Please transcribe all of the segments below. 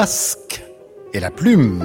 Masque et la plume.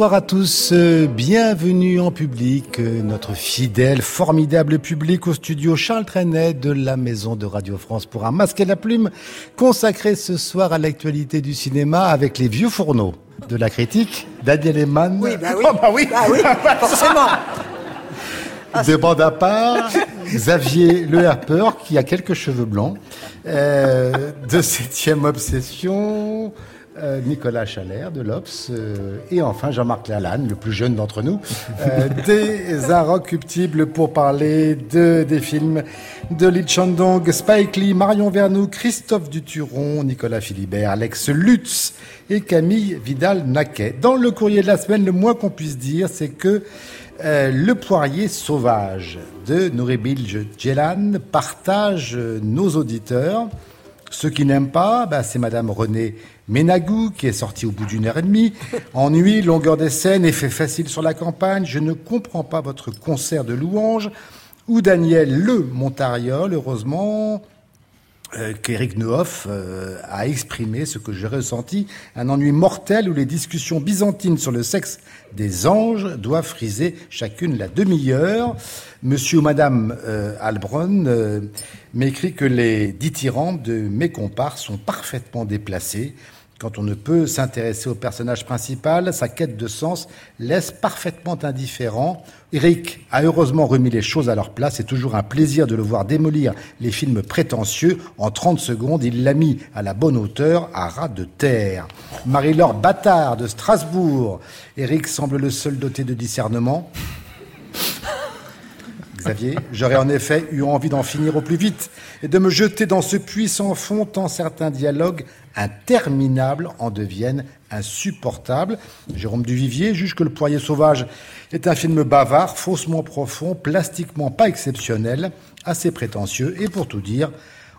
Bonsoir à tous, bienvenue en public, notre fidèle, formidable public au studio Charles Trenet de la Maison de Radio France pour un masque et la plume consacré ce soir à l'actualité du cinéma avec les vieux fourneaux de la critique, Daniel Eman. Oui, bah oui, Oh, bah oui. Bah oui, forcément. de bande à part, Xavier Le Harper, qui a quelques cheveux blancs, euh, de septième obsession, euh, Nicolas Chalère de l'Obs, euh, et enfin Jean-Marc Lalanne, le plus jeune d'entre nous, euh, des Inrecuptibles pour parler de, des films de Lee Chandong, Spike Lee, Marion Vernou, Christophe Duturon, Nicolas Philibert, Alex Lutz et Camille Vidal-Naquet. Dans le courrier de la semaine, le moins qu'on puisse dire, c'est que euh, le poirier sauvage de Nouribil Djelan partage nos auditeurs. Ceux qui n'aiment pas, bah, c'est Madame Renée Ménagou qui est sortie au bout d'une heure et demie. Ennui, longueur des scènes, effet facile sur la campagne. Je ne comprends pas votre concert de louanges. Ou Daniel Le Montariol, heureusement, euh, qu'Éric Neuhoff euh, a exprimé ce que j'ai ressenti, un ennui mortel où les discussions byzantines sur le sexe des anges doivent friser chacune la demi-heure. Monsieur ou Madame euh, Albron euh, m'écrit que les dithyrambes de mes comparses sont parfaitement déplacés. Quand on ne peut s'intéresser au personnage principal, sa quête de sens laisse parfaitement indifférent. Eric a heureusement remis les choses à leur place. C'est toujours un plaisir de le voir démolir les films prétentieux. En 30 secondes, il l'a mis à la bonne hauteur, à ras de terre. Marie-Laure Bâtard de Strasbourg. Eric semble le seul doté de discernement. Xavier, j'aurais en effet eu envie d'en finir au plus vite et de me jeter dans ce puits sans fond tant certains dialogues interminables en deviennent insupportables. Jérôme Duvivier juge que Le Poirier Sauvage est un film bavard, faussement profond, plastiquement pas exceptionnel, assez prétentieux et pour tout dire,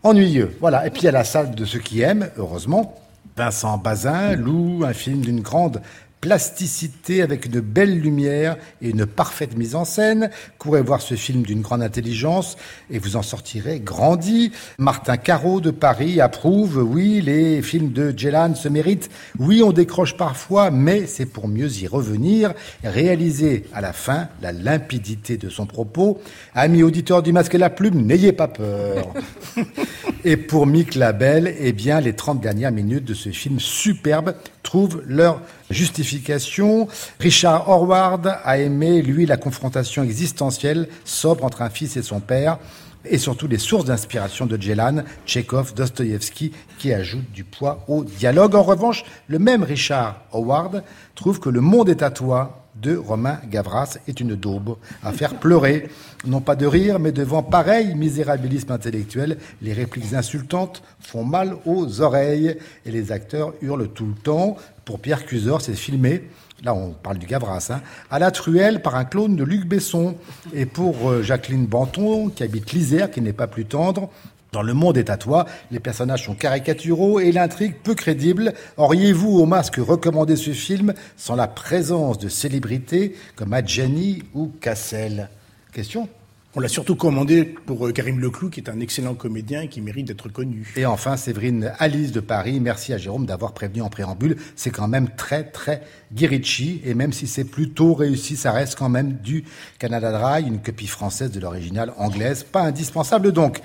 ennuyeux. Voilà. Et puis à la salle de ceux qui aiment, heureusement, Vincent Bazin loue un film d'une grande plasticité avec une belle lumière et une parfaite mise en scène. Courez voir ce film d'une grande intelligence et vous en sortirez grandi. Martin Caro de Paris approuve, oui, les films de Djelan se méritent. Oui, on décroche parfois, mais c'est pour mieux y revenir. Réaliser à la fin la limpidité de son propos. Amis auditeurs du Masque et la Plume, n'ayez pas peur. Et pour Mick Labelle, eh bien, les 30 dernières minutes de ce film superbe trouvent leur justification. Richard Horward a aimé, lui, la confrontation existentielle, sobre entre un fils et son père, et surtout les sources d'inspiration de Djelan, Tchekhov, Dostoïevski, qui ajoutent du poids au dialogue. En revanche, le même Richard Howard trouve que Le monde est à toi de Romain Gavras est une daube à faire pleurer. Non pas de rire, mais devant pareil misérabilisme intellectuel, les répliques insultantes font mal aux oreilles et les acteurs hurlent tout le temps. Pour Pierre Cusor, c'est filmé là on parle du Gavras, hein, à la truelle par un clone de Luc Besson. Et pour euh, Jacqueline Banton, qui habite l'Isère, qui n'est pas plus tendre, dans Le Monde est à toi, les personnages sont caricaturaux et l'intrigue peu crédible. Auriez-vous au masque recommandé ce film sans la présence de célébrités comme Adjani ou Cassel? Question On l'a surtout commandé pour euh, Karim Leclou, qui est un excellent comédien et qui mérite d'être connu. Et enfin, Séverine Alice de Paris, merci à Jérôme d'avoir prévenu en préambule. C'est quand même très, très Guirichi. Et même si c'est plutôt réussi, ça reste quand même du Canada Dry, une copie française de l'original anglaise. Pas indispensable donc.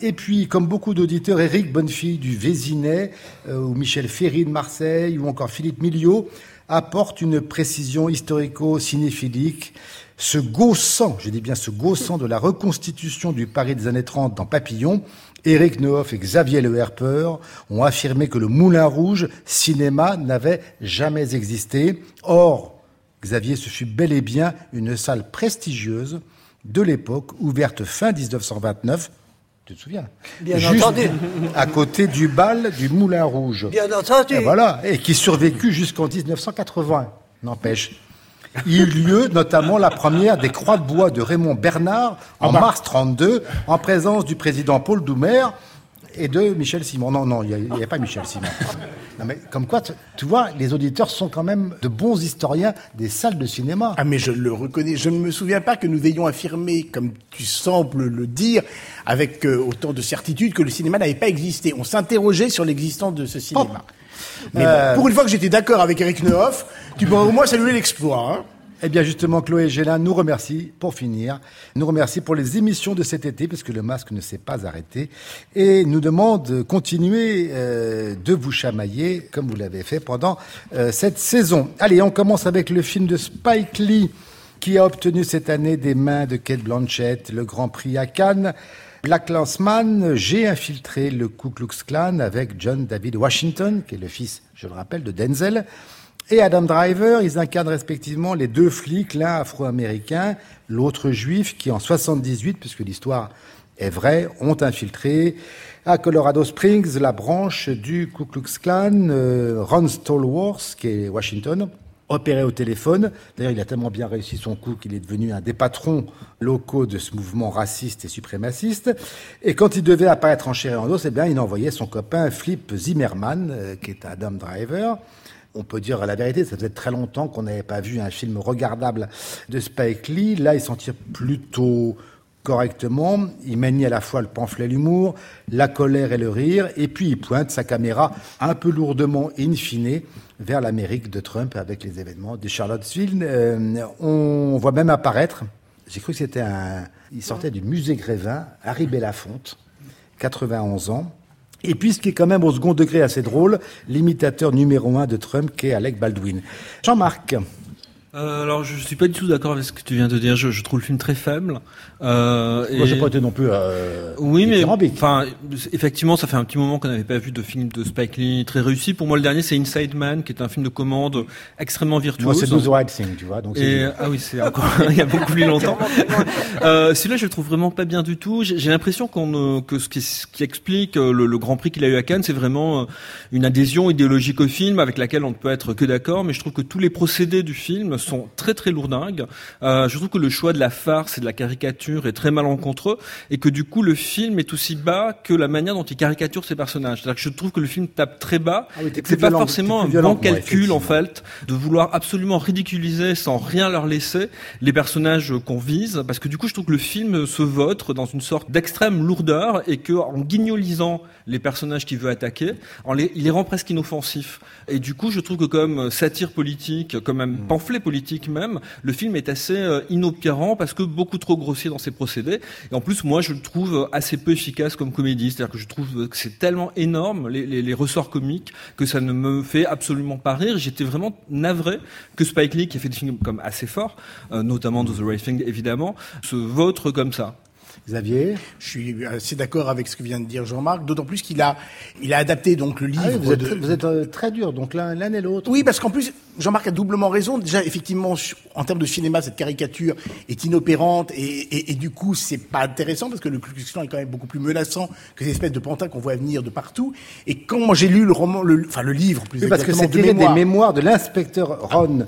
Et puis, comme beaucoup d'auditeurs, Éric Bonnefille du Vésinet, euh, ou Michel Ferry de Marseille, ou encore Philippe Miliot, apportent une précision historico-cinéphilique ce gaussant, je dis bien ce gaussant de la reconstitution du Paris des années 30 dans Papillon, Éric Neuhoff et Xavier Le Herper ont affirmé que le Moulin Rouge cinéma n'avait jamais existé. Or, Xavier, ce fut bel et bien une salle prestigieuse de l'époque, ouverte fin 1929, tu te souviens? Bien Juste entendu. à côté du bal du Moulin Rouge. Bien entendu. Et voilà, et qui survécut jusqu'en 1980, n'empêche. Il eut lieu notamment la première des croix de bois de Raymond Bernard en mars 32, en présence du président Paul Doumer et de Michel Simon. Non, non, il n'y avait pas Michel Simon. Non, mais comme quoi, tu, tu vois, les auditeurs sont quand même de bons historiens des salles de cinéma. Ah mais je le reconnais. Je ne me souviens pas que nous ayons affirmé, comme tu sembles le dire, avec euh, autant de certitude, que le cinéma n'avait pas existé. On s'interrogeait sur l'existence de ce cinéma. Mais Euh, pour une fois que j'étais d'accord avec Eric Nehoff, tu peux au moins saluer l'exploit. Hein Eh bien justement, Chloé Gélin nous remercie, pour finir, nous remercie pour les émissions de cet été, parce que le masque ne s'est pas arrêté, et nous demande de continuer euh, de vous chamailler, comme vous l'avez fait pendant euh, cette saison. Allez, on commence avec le film de Spike Lee, qui a obtenu cette année des mains de Kate Blanchett le Grand Prix à Cannes. Black Lanceman, j'ai infiltré le Ku Klux Klan avec John David Washington, qui est le fils, je le rappelle, de Denzel et Adam Driver. Ils incarnent respectivement les deux flics, l'un afro-américain, l'autre juif, qui en 78, puisque l'histoire est vraie, ont infiltré à Colorado Springs la branche du Ku Klux Klan, euh, Ron Stallworth, qui est Washington, opéré au téléphone. D'ailleurs, il a tellement bien réussi son coup qu'il est devenu un des patrons locaux de ce mouvement raciste et suprémaciste. Et quand il devait apparaître en chair en os, eh bien, il envoyait son copain Flip Zimmerman, euh, qui est Adam Driver. On peut dire la vérité, ça faisait très longtemps qu'on n'avait pas vu un film regardable de Spike Lee. Là, il s'en tire plutôt correctement. Il manie à la fois le pamphlet, l'humour, la colère et le rire, et puis il pointe sa caméra un peu lourdement, in fine, vers l'Amérique de Trump avec les événements de Charlottesville. Euh, on voit même apparaître, j'ai cru que c'était un... Il sortait du musée Grévin, Harry Belafonte, 91 ans. Et puis, ce qui est quand même au second degré assez drôle, l'imitateur numéro un de Trump, qui est Alec Baldwin. Jean-Marc, Euh, alors, je suis pas du tout d'accord avec ce que tu viens de dire. Je, je trouve le film très faible. Euh, moi, et- j'ai pas été non plus. Euh, Oui, mais enfin, effectivement, ça fait un petit moment qu'on n'avait pas vu de film de Spike Lee très réussi. Pour moi, le dernier, c'est Inside Man, qui est un film de commande extrêmement Moi, virtuose. c'est Do the Right Thing, tu vois. Donc c'est Et ah oui, c'est encore il y a beaucoup plus longtemps. euh, Celui-là, je le trouve vraiment pas bien du tout. J'ai l'impression qu'on que ce qui, ce qui explique euh, le, le Grand Prix qu'il a eu à Cannes, c'est vraiment euh, une adhésion idéologique au film avec laquelle on ne peut être que d'accord. Mais je trouve que tous les procédés du film sont très très lourdingues. Euh, je trouve que le choix de la farce et de la caricature est très malencontreux et que du coup le film est aussi bas que la manière dont il caricature ses personnages. C'est-à-dire que je trouve que le film tape très bas. Ah oui, c'est pas forcément un violent bon calcul en fait de vouloir absolument ridiculiser sans rien leur laisser les personnages qu'on vise parce que du coup je trouve que le film se vautre dans une sorte d'extrême lourdeur et que en guignolisant les personnages qu'il veut attaquer en les, il les rend presque inoffensifs et du coup je trouve que comme satire politique comme un Mm. pamphlet politique même le film est assez euh, inopérant parce que beaucoup trop grossier dans ses procédés. Et en plus moi je le trouve assez peu efficace comme comédie. C'est-à-dire que je trouve que c'est tellement énorme les, les, les ressorts comiques que ça ne me fait absolument pas rire. J'étais vraiment navré que Spike Lee qui a fait des films comme assez forts euh, notamment The Right Thing évidemment se vautre comme ça. Xavier? Je suis assez d'accord avec ce que vient de dire Jean-Marc, d'autant plus qu'il a, il a adapté donc le livre Ah oui, vous êtes, de... vous êtes euh, très dur, donc l'un et l'autre. Oui, parce qu'en plus, Jean-Marc a doublement raison. Déjà, effectivement, en termes de cinéma, cette caricature est inopérante et, et, et du coup, c'est pas intéressant parce que le Ku est quand même beaucoup plus menaçant que ces espèces de pantins qu'on voit venir de partout. Et quand j'ai lu le roman, le, enfin le livre plus Oui, parce que c'est de mémoire, des mémoires de l'inspecteur Ron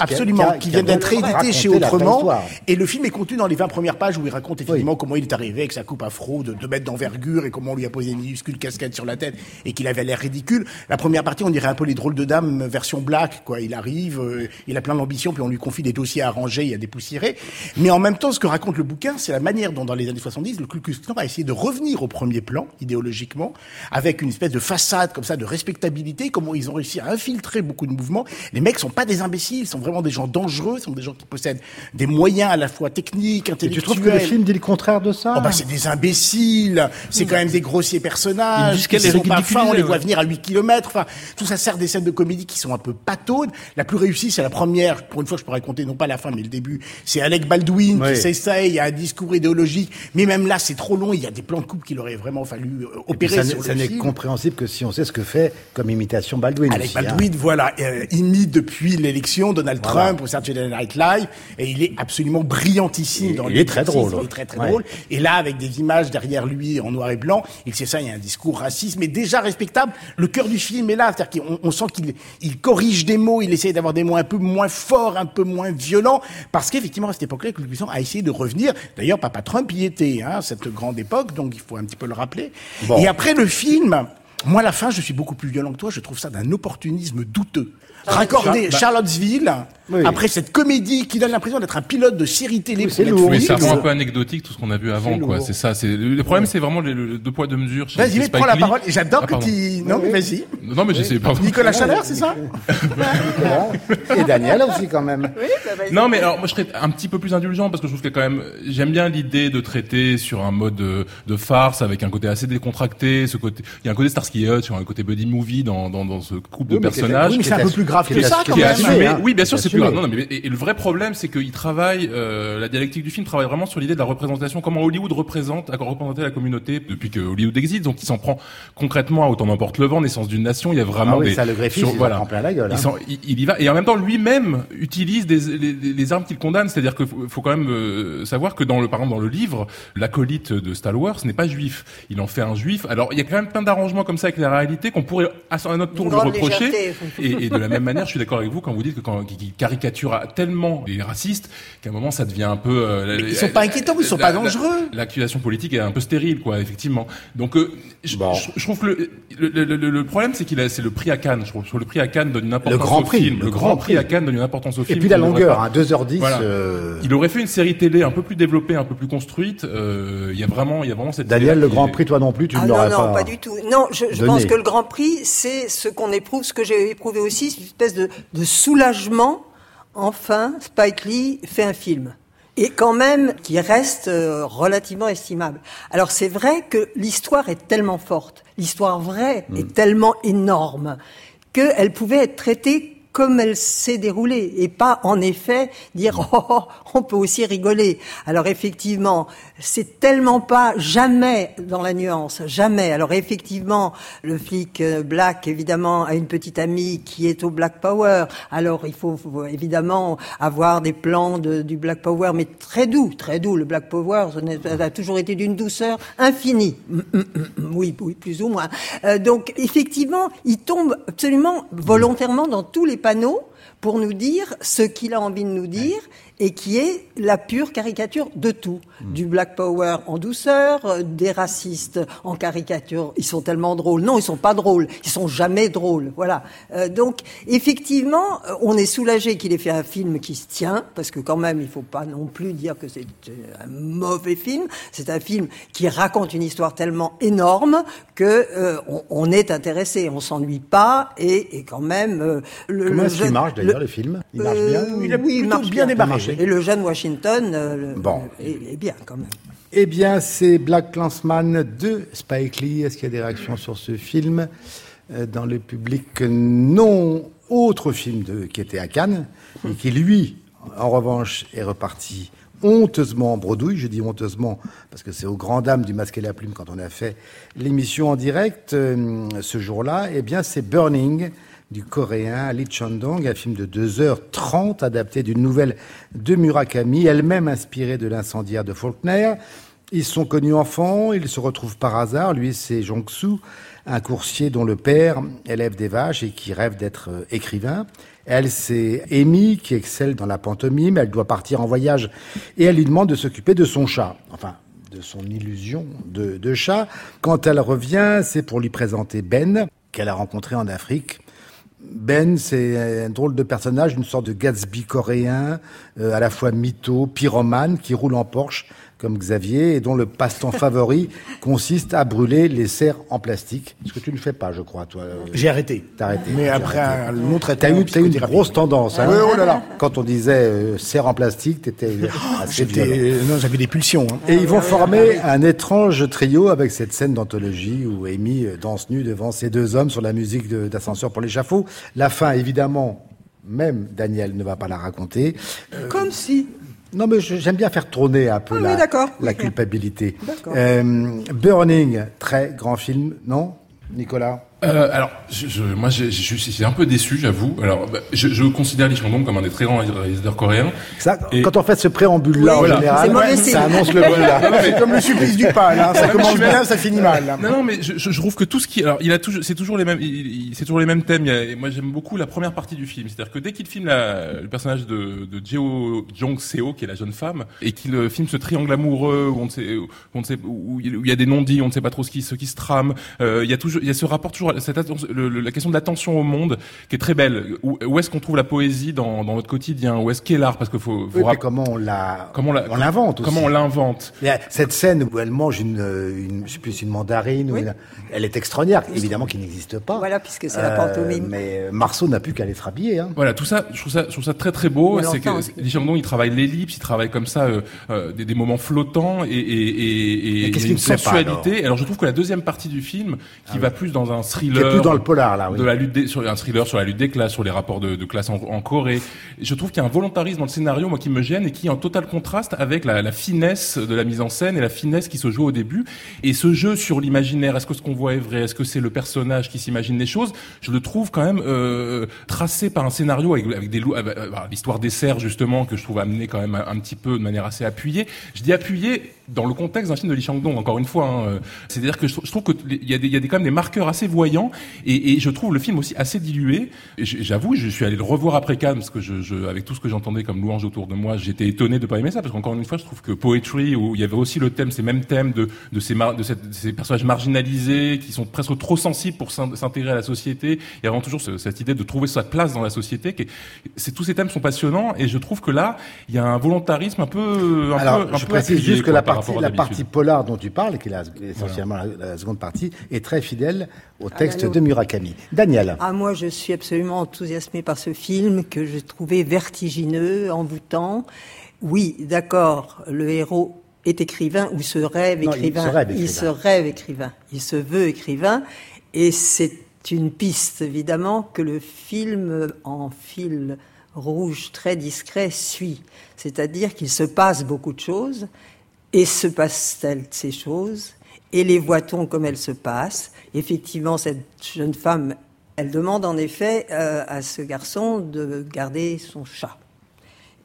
a- Absolument, qui, vient d'être réédité chez Autrement. Et le film est contenu dans les 20 premières pages où il raconte effectivement comment il est arrivé avec sa coupe afro de 2 mètres d'envergure et comment on lui a posé une minuscule casquette sur la tête et qu'il avait l'air ridicule. La première partie, on dirait un peu les drôles de dames version quoi. Il arrive, euh, il a plein d'ambition, puis on lui confie des dossiers à ranger, il y a des poussiérés. Mais en même temps, ce que raconte le bouquin, c'est la manière dont dans les années 70, le Ku Klux Klan a essayé de revenir au premier plan, idéologiquement, avec une espèce de façade comme ça de respectabilité, comment ils ont réussi à infiltrer beaucoup de mouvements. Les mecs sont pas des imbéciles, ils sont vraiment des gens dangereux, ce sont des gens qui possèdent des moyens à la fois techniques, Et intellectuels. tu trouves que le film dit le contraire de ça Oh bah c'est des imbéciles, c'est quand même des grossiers Ils personnages, qui est sont pas fins, on les voit venir à 8 km, enfin tout ça sert des scènes de comédie qui sont un peu La plus réussie c'est la première, pour une fois je pourrais raconter non pas la fin mais le début, c'est Alec Baldwin Oui. qui s'essaye, il y a un discours idéologique, mais même là c'est trop long, il y a des plans de coupe qu'il aurait vraiment fallu euh, opérer ça sur n'est- ça compréhensible que si on sait ce que fait comme imitation Baldwin. Alec aussi, hein. Baldwin, voilà, euh, imite depuis élections, Donald Trump au Saturday Night Live, et il est absolument brillantissime dans Il est très drôle. Il est très très drôle. Et là, avec des images derrière lui en noir et blanc, il sait ça, il y a un discours raciste, mais déjà respectable. Le cœur du film est là, c'est-à-dire qu'on on sent qu'il il corrige des mots, il essaye d'avoir des mots un peu moins forts, un peu moins violents, parce qu'effectivement à cette époque-là, Luc Besson a essayé de revenir. D'ailleurs, Papa Trump y était, hein, cette grande époque, donc il faut un petit peu le rappeler. Bon. Et après le film, moi, à la fin, je suis beaucoup plus violent que toi. Je trouve ça d'un opportunisme douteux. Raccorder Char- bah- Charlottesville, Oui. après cette comédie qui donne l'impression d'être un pilote de série télé c'est pour lourd. Oui, Netflix. ça rend un peu anecdotique tout ce qu'on a vu avant, quoi. C'est ça. C'est le problème, c'est vraiment le, le deux poids deux mesures. Vas-y, mais prends la parole. Et J'adore Ah, que tu... Non, mais vas-y. Non, mais j'essaie. Pardon. Nicolas Chaleur, c'est ça. Et Daniel aussi, quand même. Non, mais alors moi je serais un petit peu plus indulgent parce que je trouve que quand même j'aime bien l'idée de traiter sur un mode de, de farce avec un côté assez décontracté, ce côté il y a un côté Starsky Hutch, il y a un côté buddy movie dans dans, dans ce couple Oui, de mais personnages. Oui, mais c'est un peu plus grave que ça, quand même. assumé. hein. Oui, bien sûr, c'est plus grave. Non, non, mais et, et le vrai problème, c'est qu'il travaille euh, la dialectique du film travaille vraiment sur l'idée de la représentation, comment Hollywood représente, a représenté la communauté depuis que Hollywood existe. Donc, il s'en prend concrètement à autant n'importe le vent, naissance d'une nation. Il y a vraiment Ah oui, des ça, le Griffith, il en prend plein la gueule, Il, hein. il- il y va et en même temps lui-même utilise des, les, les- les armes qu'il condamne. C'est-à-dire qu'il faut, faut quand même euh, savoir que dans le par exemple dans le livre, l'acolyte de Star Wars n'est pas juif. Il en fait un juif. Alors il y a quand même plein d'arrangements comme ça avec la réalité qu'on pourrait à à notre tour lui reprocher. légèreté. Et, et de la même manière, je suis d'accord avec vous quand vous dites que quand qu'il caricature tellement les racistes qu'à un moment ça devient un peu. euh, Mais ils sont pas inquiétants, ils sont la- pas dangereux. L'accusation politique est un peu stérile, quoi, effectivement. Donc, euh, je, Bon. je- je trouve que le, le, le- le- le problème, c'est qu'il a, c'est le prix à Cannes. Je trouve que le prix à Cannes donne une importance Grand au Prix, film. le Le, Grand grand prix à. Cannes donne une importance au Et film. puis la longueur, pas. hein, 2h10. Voilà. euh, Il aurait fait une série télé un peu plus développée, un peu plus construite. euh, Il y a vraiment, il y a vraiment cette. Daniel, le Grand est- Prix, toi non plus, tu Ah ne non, l'aurais non, pas. pas du tout. Non, je, pense que le Grand Prix, c'est ce qu'on éprouve, ce que j'ai éprouvé aussi, espèce de, de soulagement. Enfin, Spike Lee fait un film. Et quand même, qui reste euh, relativement estimable. Alors c'est vrai que l'histoire est tellement forte, l'histoire vraie Mm. est tellement énorme, qu'elle pouvait être traitée comme elle s'est déroulée et pas en effet dire oh, oh, on peut aussi rigoler. Alors effectivement, c'est tellement pas jamais dans la nuance, jamais. Alors effectivement, le flic euh, Black évidemment a une petite amie qui est au Black Power. Alors il faut, évidemment avoir des plans de, du Black Power, mais très doux, très doux. Le Black Power ça a toujours été d'une douceur infinie. Hum, hum, hum, Oui, oui, plus ou moins. Euh, donc effectivement, il tombe absolument volontairement dans tous les panneaux pour nous dire ce qu'il a envie de nous dire et qui est la pure caricature de tout. Du Black Power en douceur, euh, des racistes en caricature. Ils sont tellement drôles. Non, ils sont pas drôles. Ils sont jamais drôles. Voilà. Euh, donc, effectivement, euh, on est soulagé qu'il ait fait un film qui se tient, parce que quand même, il faut pas non plus dire que c'est euh, un mauvais film. C'est un film qui raconte une histoire tellement énorme que euh, on, on est intéressé, on s'ennuie pas, et, et quand même euh, le, Comment le est-ce qu'il marche d'ailleurs, le- le film Il marche euh, bien Il a oui, il marche bien démarré. Et le jeune Washington, euh, le- Bon. est, est bien quand même. Eh bien, c'est Black Clansman de Spike Lee. Est-ce qu'il y a des réactions sur ce film euh, dans le public Non. Autre film de, qui était à Cannes et qui, lui, en revanche, est reparti honteusement en bredouille. Je dis honteusement parce que c'est aux grandes dames du masque et la plume quand on a fait l'émission en direct euh, ce jour-là. Eh bien, c'est Burning du coréen Lee Chandong, un film de 2h30 adapté d'une nouvelle de Murakami, elle-même inspirée de l'incendiaire de Faulkner. Ils sont connus enfants, ils se retrouvent par hasard. Lui, c'est Jong-soo, un coursier dont le père élève des vaches et qui rêve d'être euh, écrivain. Elle, c'est Amy, qui excelle dans la pantomime. Elle doit partir en voyage et elle lui demande de s'occuper de son chat. Enfin, de son illusion de chat. Quand elle revient, c'est pour lui présenter Ben, qu'elle a rencontré en Afrique. Ben, c'est un drôle de personnage, une sorte de Gatsby coréen, euh, à la fois mytho, pyromane, qui roule en Porsche, comme Xavier, et dont le passe-temps favori consiste à brûler les serres en plastique. Ce que tu ne fais pas, je crois, toi. euh, J'ai arrêté. T'as arrêté. Mais après arrêté. un long traitement. T'as eu, t'as eu une grosse tendance. Hein Ouais, oh là là. Quand on disait euh, serre en plastique, t'étais violent. J'étais, non, j'avais des pulsions. hein. Et ils vont former un étrange trio avec cette scène d'anthologie où Amy euh, danse nue devant ces deux hommes sur la musique d'ascenseur pour l'échafaud. La fin, évidemment, même Daniel ne va pas la raconter. Comme si. Non, mais j'aime bien faire trôner un peu Ah la, culpabilité. Euh, Burning, très grand film, non Nicolas? Euh, alors, je, je, moi, je, je, suis un peu déçu, j'avoue. Alors, bah, je, je considère Lee Chang-dong comme un des très grands réalisateurs coréens. Ça, Et- Quand on fait ce préambule-là, Oui, en c'est général, ça annonce le voilà. C'est comme le supplice du pain, là. Ça commence bien, ça finit mal. là. Non, non, mais je, je, je trouve que tout ce qui, alors, il a toujours, c'est toujours les mêmes, il, il- c'est toujours les mêmes thèmes. Il y a- et moi, j'aime beaucoup la première partie du film, c'est-à-dire que dès qu'il filme la, le personnage de, de Jeo Jong Seo, qui est la jeune femme, et qu'il euh, filme ce triangle amoureux où on ne sait, où on ne sait, où il où il y a des non-dits, on ne sait pas trop ce qui, ce qui se trame. Euh, il y a toujours, il y a ce rapport toujours, cette attention- le- le- la question de l'attention au monde, qui est très belle. Où, où est-ce qu'on trouve la poésie dans, dans notre quotidien? Où est-ce qu'est l'art? Parce que faut, faut Oui, comment on la, comment on l'invente aussi. comment on l'invente? A cette scène où elle mange une, euh, une je sais plus, une mandarine, ou Oui. une- elle est extraordinaire, évidemment qui n'existe pas. Voilà, puisque c'est la pantomime. Mais Marceau n'a plus qu'à aller se rhabiller. Hein. Voilà, tout ça, je trouve ça, je trouve ça très très beau. Mais C'est que il travaille l'ellipse, il travaille comme ça euh, euh, des, des moments flottants et, et, et, et Et qu'est-ce il y a qui une sensualité. alors, je trouve que la deuxième partie du film, qui va plus dans un thriller, est plus dans le polar là. Oui. de la lutte des, sur un thriller sur la lutte des classes, sur les rapports de, de classe en, en Corée. Je trouve qu'il y a un volontarisme dans le scénario, moi, qui me gêne et qui est en total contraste avec la, la finesse de la mise en scène et la finesse qui se joue au début. Et ce jeu sur l'imaginaire, est-ce que ce qu'on voit est vrai, est-ce que c'est le personnage qui s'imagine les choses, je le trouve quand même euh, tracé par un scénario avec, avec des lou- avec, euh, bah, l'histoire des serres justement que je trouve amené quand même un, un petit peu de manière assez appuyée. Je dis appuyé dans le contexte d'un film de Lee Chang-dong, encore une fois. hein, euh, C'est-à-dire que je, trou- je trouve qu'il y a, des, il y a des, quand même des marqueurs assez voyants et, et je trouve le film aussi assez dilué. J'avoue, je suis allé le revoir après Cannes parce que je, je, avec tout ce que j'entendais comme louange autour de moi, j'étais étonné de pas aimer ça parce qu'encore une fois, je trouve que Poetry où il y avait aussi le thème, ces mêmes thèmes de, de ces, mar- de, cette- de ces personnages marginalisés qui sont presque trop sensibles pour s'in- s'intégrer à la société. Il y a vraiment toujours ce- cette idée de trouver sa place dans la société. qui est- C'est tous ces thèmes sont passionnants et je trouve que là, il y a un volontarisme un peu, un Alors, peu, un je peu précise juste que quoi, la partie, la partie polar dont tu parles, qui est la- essentiellement la, la seconde partie, est très fidèle au texte la de Murakami. Daniel. Ah, moi, je suis absolument enthousiasmée par ce film que j'ai trouvé vertigineux, envoûtant. Oui, d'accord, le héros est écrivain ou se rêve Non, il écrivain. se rêve Il se rêve écrivain. Il se veut écrivain. Et c'est une piste, évidemment, que le film en fil rouge très discret suit. C'est-à-dire qu'il se passe beaucoup de choses. Et se passe-t-elle ces choses? Et les voit-on comme elles se passent? Effectivement, cette jeune femme, elle demande en effet euh, à ce garçon de garder son chat.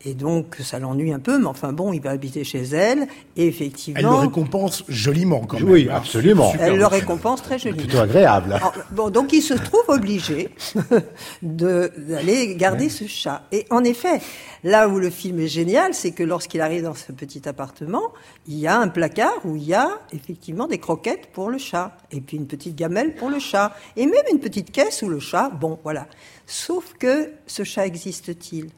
Et donc, ça l'ennuie un peu, mais enfin bon, il va habiter chez elle. Et Elle le effectivement, récompense joliment, quand même. Oui, absolument. elle le récompense très joliment. Plutôt agréable. Alors, bon, donc il se trouve obligé de- d'aller garder ce chat. Et en effet, là où le film est génial, c'est que lorsqu'il arrive dans ce petit appartement, il y a un placard où il y a effectivement des croquettes pour le chat, et puis une petite gamelle pour le chat, et même une petite caisse où le chat, bon, voilà. Sauf que ce chat existe-t-il?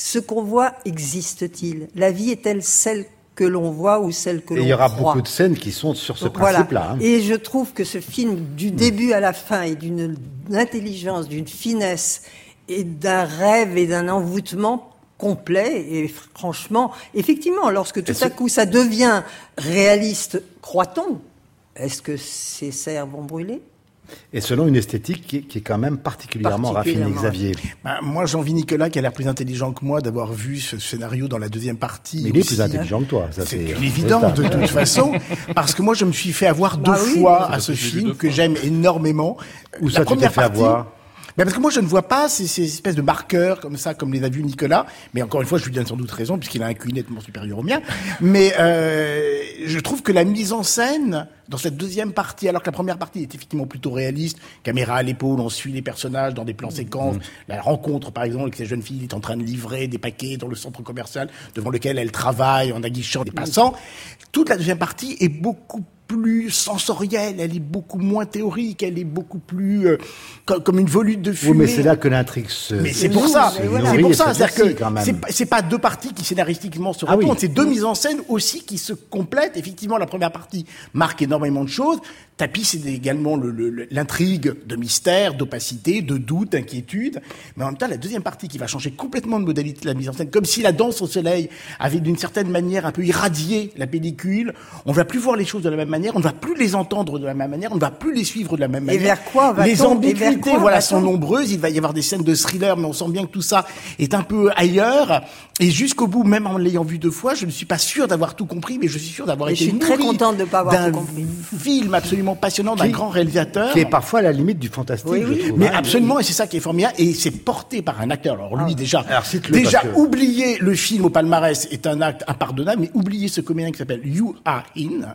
Ce qu'on voit existe-t-il? La vie est-elle celle que l'on voit ou celle que l'on il y aura croit? beaucoup de scènes qui sont sur ce donc voilà. principe-là. hein. Et je trouve que ce film, du début à la fin, est d'une intelligence, d'une finesse, et d'un rêve et d'un envoûtement complet. Et franchement, effectivement, lorsque tout à coup ça devient réaliste, croit-on Est-ce que ces serres vont brûler? Et selon une esthétique qui, qui est quand même particulièrement, raffinée. Xavier. Ben, moi, j'envie Nicolas, qui a l'air plus intelligent que moi, d'avoir vu ce scénario dans la deuxième partie. Mais il est aussi. plus intelligent que toi. Ça, C'est c'est évident de toute façon, parce que moi je me suis fait avoir deux Bah oui. fois à ce film deux que j'aime énormément. Où La ça, tu t'es fait partie- avoir Ben parce que moi je ne vois pas ces, ces espèces de marqueurs comme ça, comme les a vus Nicolas. Mais encore une fois, je lui donne sans doute raison puisqu'il a un QI nettement supérieur au mien. Mais euh, je trouve que la mise en scène dans cette deuxième partie, alors que la première partie est effectivement plutôt réaliste, caméra à l'épaule, on suit les personnages dans des plans séquences. La rencontre, par exemple, avec cette jeune fille, est en train de livrer des paquets dans le centre commercial devant lequel elle travaille en aguichant des passants. Toute la deuxième partie est beaucoup plus sensorielle, elle est beaucoup moins théorique, elle est beaucoup plus euh, co- comme une volute de fumée. Oui, mais c'est là que l'intrigue se. Mais c'est pour ça, voilà. c'est pour ça, c'est-à-dire que c'est pas- deux parties qui scénaristiquement se Ah oui. répondent, c'est deux mises en scène aussi qui se complètent. Effectivement, la première partie marque énormément de choses. Tapis, c'est également le- le- le- l'intrigue de mystère, d'opacité, de doute, d'inquiétude. Mais en même temps, la deuxième partie qui va changer complètement de modalité de la mise en scène, comme si la danse au soleil avait d'une certaine manière un peu irradié la pellicule. On va plus voir les choses de la même manière, on ne va plus les entendre de la même manière, on ne va plus les suivre de la même Et manière. vers quoi va-t-on Les Et ambiguïtés, voilà, sont nombreuses. Il va y avoir des scènes de thriller, mais on sent bien que tout ça est un peu ailleurs. Et jusqu'au bout, même en l'ayant vu deux fois, je ne suis pas sûr d'avoir tout compris, mais je suis sûr d'avoir Et été je suis très contente de pas avoir tout compris. film absolument passionnant d'un grand réalisateur. Qui est parfois à la limite du fantastique, Oui, je oui. trouve, Mais absolument, et c'est ça qui est formidable, et c'est porté par un acteur. Alors lui, déjà, Alors, cite-le, déjà que- oublier le film au palmarès est un acte impardonnable, mais oublier ce comédien qui s'appelle You Are In,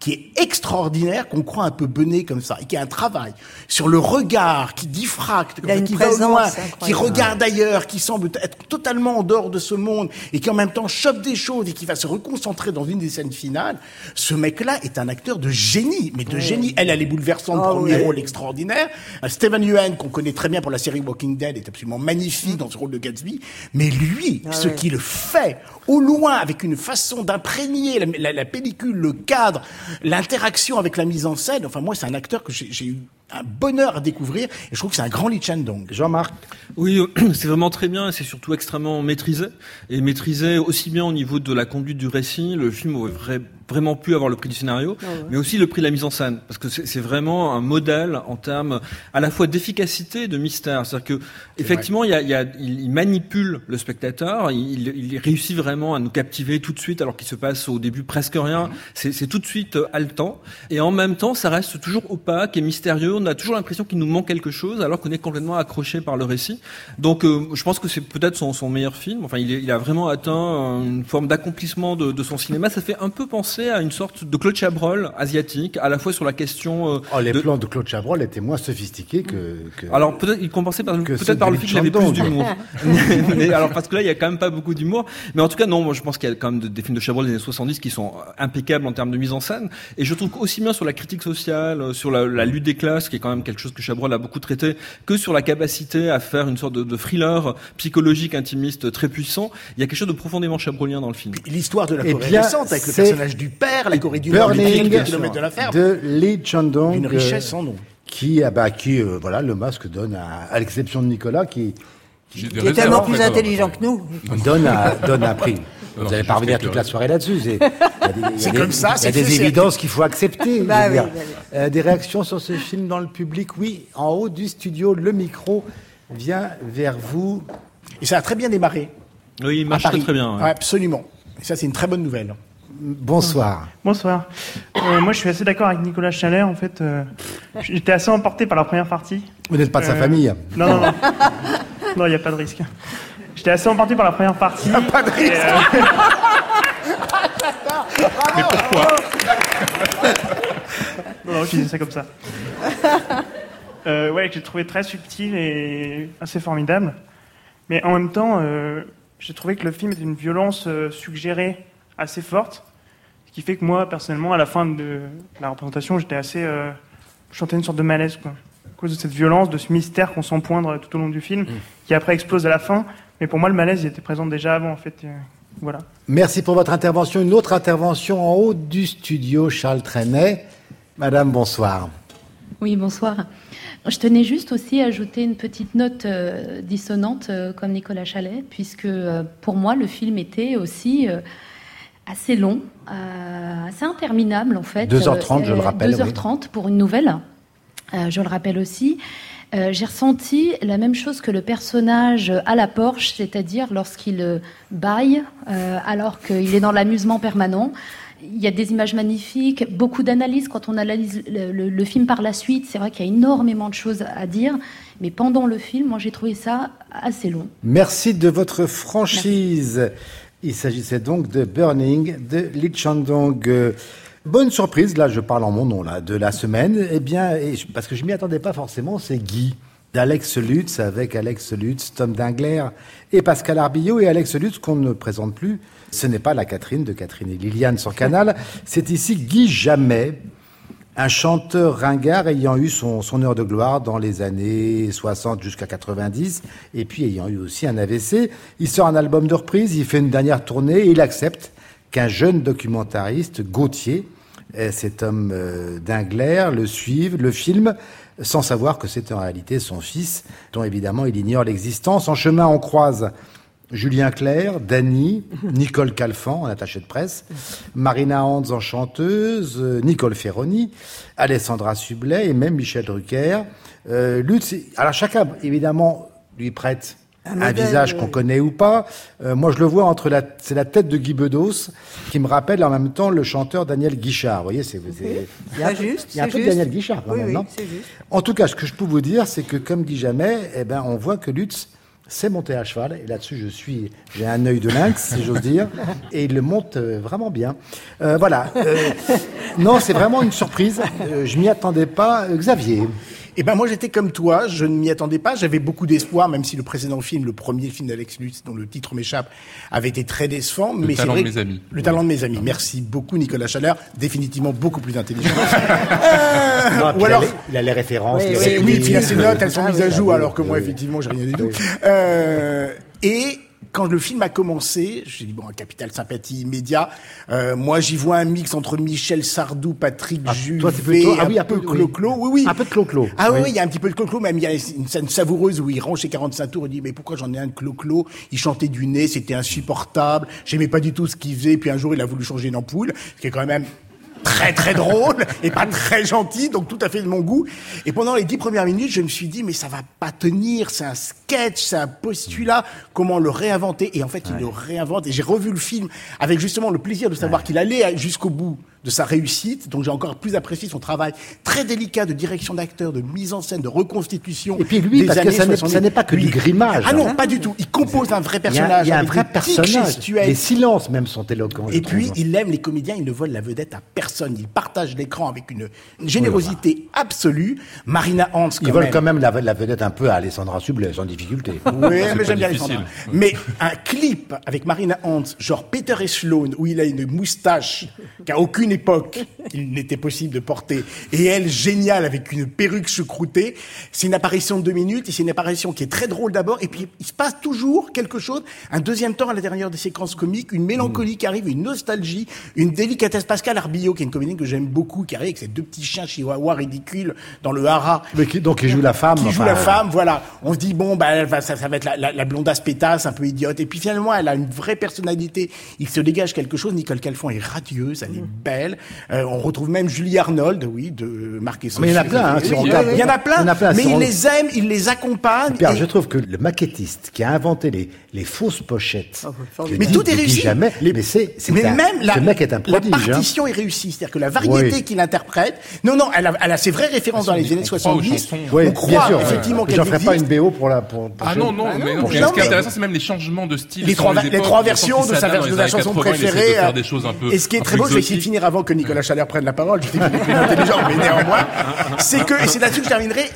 qui est extraordinaire, qu'on croit un peu bené comme ça, et qui a un travail sur le regard qui diffracte, qui va au loin, qui regarde ailleurs, qui semble être totalement en dehors de ce monde, et qui en même temps chope des choses, et qui va se reconcentrer dans une des scènes finales. Ce mec-là est un acteur de génie, mais de génie. Elle, elle est bouleversante, Ah premier oui. rôle extraordinaire. Euh, Stephen Yeun, qu'on connaît très bien pour la série Walking Dead, est absolument magnifique dans ce rôle de Gatsby. Mais lui, Ah ce qu'il fait, au loin, avec une façon d'imprégner la, la- la pellicule, le cadre, l'interaction avec la mise en scène, enfin moi, c'est un acteur que j'ai eu un bonheur à découvrir, et je trouve que c'est un grand Lee Chandong. Jean-Marc, Oui, euh, c'est vraiment très bien et c'est surtout extrêmement maîtrisé. Et maîtrisé aussi bien au niveau de la conduite du récit, le film aurait vra- vraiment pu avoir le prix du scénario, mais aussi le prix de la mise en scène. Parce que c'est vraiment un modèle en termes à la fois d'efficacité et de mystère. C'est-à-dire que effectivement, il, y a, il, y a- il- il manipule le spectateur, il, il réussit vraiment à nous captiver tout de suite alors qu'il se passe au début presque rien. C'est c'est tout de suite euh, haletant. Et en même temps, ça reste toujours opaque et mystérieux. On a toujours l'impression qu'il nous manque quelque chose alors qu'on est complètement accroché par le récit. Donc euh, je pense que c'est peut-être son, son meilleur film. Enfin, il, est- il a vraiment atteint euh, une forme d'accomplissement de, de son cinéma. Ça fait un peu penser à une sorte de Claude Chabrol asiatique, à la fois sur la question. euh, oh, les de- plans de Claude Chabrol étaient moins sophistiqués que... que- alors peut-être il compensait par, peut-être par le fait qu'il avait plus d'humour. Alors parce que là il y a quand même pas beaucoup d'humour. Mais en tout cas non, moi je pense qu'il y a quand même de- des films de Chabrol des années 70 qui sont impeccables en termes de mise en scène. Et je trouve aussi bien sur la critique sociale, euh, sur la, la lutte des classes, qui est quand même quelque chose que Chabrol a beaucoup traité, que sur la capacité à faire une sorte de, de thriller psychologique intimiste très puissant. Il y a quelque chose de profondément chabrolien dans le film. L'histoire de la Eh Corée bien, récente, avec le personnage du père, la Corée du Nord, de la ferme. de Lee Chandong. Euh, richesse sans nom. Qui, ah bah, qui euh, voilà, le masque donne, à, à l'exception de Nicolas, qui J'ai des Qui est réserves, tellement en plus intelligent que nous. donne, à, donne un prix. Vous Non, n'allez pas revenir toute la soirée là-dessus. c'est- comme ça, Il y a c'est des évidences qu'il faut accepter. Bah bah oui. Euh, des réactions sur ce film dans le public Oui, en haut du studio, le micro vient vers vous. Et ça a très bien démarré. Oui, il marche très très bien. ouais. Ouais, absolument. Et ça, c'est une très bonne nouvelle. Bonsoir. Bonsoir. Euh, moi, je suis assez d'accord avec Nicolas Chalet. En fait, euh, j'étais assez emporté par la première partie. Vous n'êtes pas de sa famille. Non, non, non. Non, il n'y a pas de risque. J'étais assez emporté par la première partie. pas de risque. Mais pourquoi non, non, je disais ça comme ça. Euh, ouais, que j'ai trouvé très subtil et assez formidable. Mais en même temps, euh, j'ai trouvé que le film était une violence euh, suggérée assez forte. Ce qui fait que moi, personnellement, à la fin de la représentation, j'étais assez. Euh, je sentais une sorte de malaise, quoi. À cause de cette violence, de ce mystère qu'on sent poindre tout au long du film, qui après explose à la fin. Mais pour moi, le malaise, il était présent déjà avant, en fait. Voilà. Merci pour votre intervention. Une autre intervention en haut du studio, Charles Trenet. Madame, bonsoir. Oui, bonsoir. Je tenais juste aussi à ajouter une petite note euh, dissonante, euh, comme Nicolas Chalet, puisque euh, pour moi, le film était aussi euh, assez long, euh, assez interminable en fait. 2h30, je le rappelle, 2h30 pour une nouvelle, Euh, je le rappelle aussi. Euh, J'ai ressenti la même chose que le personnage à la Porsche, c'est-à-dire lorsqu'il euh, baille alors qu'il est dans l'amusement permanent. Il y a des images magnifiques, beaucoup d'analyses quand on analyse le film par la suite. C'est vrai qu'il y a énormément de choses à dire, mais pendant le film, moi j'ai trouvé ça assez long. Merci de votre franchise. Il s'agissait donc de Burning de Lee Chandong. Bonne surprise, là je parle en mon nom, là, de la semaine. Eh bien, parce que je m'y attendais pas forcément, c'est Guy d'Alex Lutz avec Alex Lutz, Tom Dingler et Pascal Arbillot et Alex Lutz qu'on ne présente plus. Ce n'est pas la Catherine de Catherine et Liliane sur Canal, c'est ici Guy Jamais, un chanteur ringard ayant eu son, son heure de gloire dans les années 60 jusqu'à 90, et puis ayant eu aussi un AVC. Il sort un album de reprise, il fait une dernière tournée, et il accepte qu'un jeune documentariste, Gauthier, euh, cet homme euh, d'Ingler, le suive, le filme, sans savoir que c'est en réalité son fils, dont évidemment il ignore l'existence. En chemin, on croise Julien Clerc, Dany, Nicole Calfan en attachée de presse, Marina Hans en chanteuse, euh, Nicole Ferroni, Alessandra Sublet et même Michel Drucker. Euh, Lutz, alors chacun évidemment lui prête Un visage qu'on connaît ou pas. Euh, moi, je le vois entre la, c'est la tête de Guy Bedos qui me rappelle en même temps le chanteur Daniel Guichard. Vous voyez, c'est, c'est- il y a un juste, il y a un peu de. Daniel Guichard quand Oui, même, oui, non c'est juste. En tout cas, ce que je peux vous dire, c'est que comme dit jamais, eh ben, on voit que Lutz sait monter à cheval. Et là-dessus, je suis, j'ai un œil de lynx, si j'ose dire. Et il le monte euh, vraiment bien. Euh, voilà. Euh, non, c'est vraiment une surprise. Euh, je m'y attendais pas. Euh, Xavier. Eh ben moi j'étais comme toi, je ne m'y attendais pas, j'avais beaucoup d'espoir, même si le précédent film, le premier film d'Alex Lutz, dont le titre m'échappe, avait été très décevant. mais c'est talent vrai de mes amis. Le talent de mes amis. Merci beaucoup Nicolas Chaleur, définitivement beaucoup plus intelligent. Euh, Non, ou il, a alors, il a les références. Oui, les oui, puis là, ces notes, elles sont Ah mises à jour, ah alors que moi, oui. effectivement, j'ai rien du tout. Euh, et quand le film a commencé, je dit bon, un capital sympathie immédiat. Euh, moi, j'y vois un mix entre Michel Sardou, Patrick Ah, Juvet, toi, plutôt- ah oui, un un peu clo-clo. Oui, oui. Un peu de clo-clo. Ah oui, il y a un petit peu de clo-clo, même il y a une scène savoureuse où il range ses 45 tours, il dit mais pourquoi j'en ai un de clo-clo? Il chantait du nez, c'était insupportable, j'aimais pas du tout ce qu'il faisait, puis un jour il a voulu changer une ampoule, ce qui est quand même très très drôle et pas très gentil, donc tout à fait de mon goût. Et pendant les dix premières minutes, je me suis dit mais ça va pas tenir, c'est un sketch, c'est un postulat, comment le réinventer Et en fait, il le réinvente. Et j'ai revu le film avec justement le plaisir de savoir qu'il allait jusqu'au bout de sa réussite. Donc j'ai encore plus apprécié son travail très délicat de direction d'acteur, de mise en scène, de reconstitution. Et puis lui, des parce que ça n'est- 70. ça n'est pas que du Lui- grimage. Ah non, pas du tout. Il compose un vrai Il y a, personnage. il y a un vrai personnage. Les silences même sont éloquents. Et puis, trouve. il aime les comédiens, il ne vole la vedette à personne. Il partage l'écran avec une, une générosité absolue. Marina Hans, quand Ils veulent même. quand même la, la vedette un peu à Alessandra Sublet, sans difficulté. Oui, mais j'aime bien. Alessandra. Mais un clip avec Marina Hans, genre Peter et Sloan, où il a une moustache qu'à aucune époque il n'était possible de porter, et elle géniale avec une perruque choucroutée, c'est une apparition de deux minutes, et c'est une apparition qui est très drôle d'abord, et puis il se passe toujours quelque chose, un deuxième temps à l'intérieur des séquences comiques, une mélancolie qui arrive, une nostalgie, une délicatesse. Pascal Arbillot, qui est une comédienne que j'aime beaucoup, qui arrive avec ses deux petits chiens chihuahuas ridicules dans le hara, Mais qui- donc il joue la femme. qui joue enfin, la femme, voilà. On se dit bon, bah, elle va- ça, ça va être la, la, la blondasse pétasse, un peu idiote. Et puis finalement, elle a une vraie personnalité. Il se dégage quelque chose. Nicole Calfon est radieuse, elle est belle. Euh, on retrouve même Julie Arnold, oui, de Marc et Mais il y en a plein, hein, si on regarde. il y en a plein. Il y en a plein, mais si il on- les aime, il les accompagne. Pierre, et- je trouve que le maquettiste qui a inventé les, les fausses pochettes, formidable. Mais dit- tout est réussi. jamais, mais c'est, c'est mais un- même la, ce mec est un la prodige. hein. partition est réussie, c'est-à-dire que la variété Oui. qu'il interprète, non, non, elle a, elle a ses vraies références dans les années qu'on croit aux 70. chansons. Oui, on bien croit sûr. effectivement qu'elle J'en ferai pas une existe. BO pour la. Pour, pour Ah chez- non, non, mais non, non, mais ce qui est intéressant, c'est même les changements de style. les trois, les époques. trois On sent versions qu'il de sa, s'adapte vers- dans de années chanson 80, il essaie préférée. euh, des choses un peu- et ce qui est très beau, c'est exotiques. finir avant que Nicolas Chaleur prenne la parole, je sais qu'il est plus intelligent, mais néanmoins, c'est que, et c'est là-dessus que je terminerai,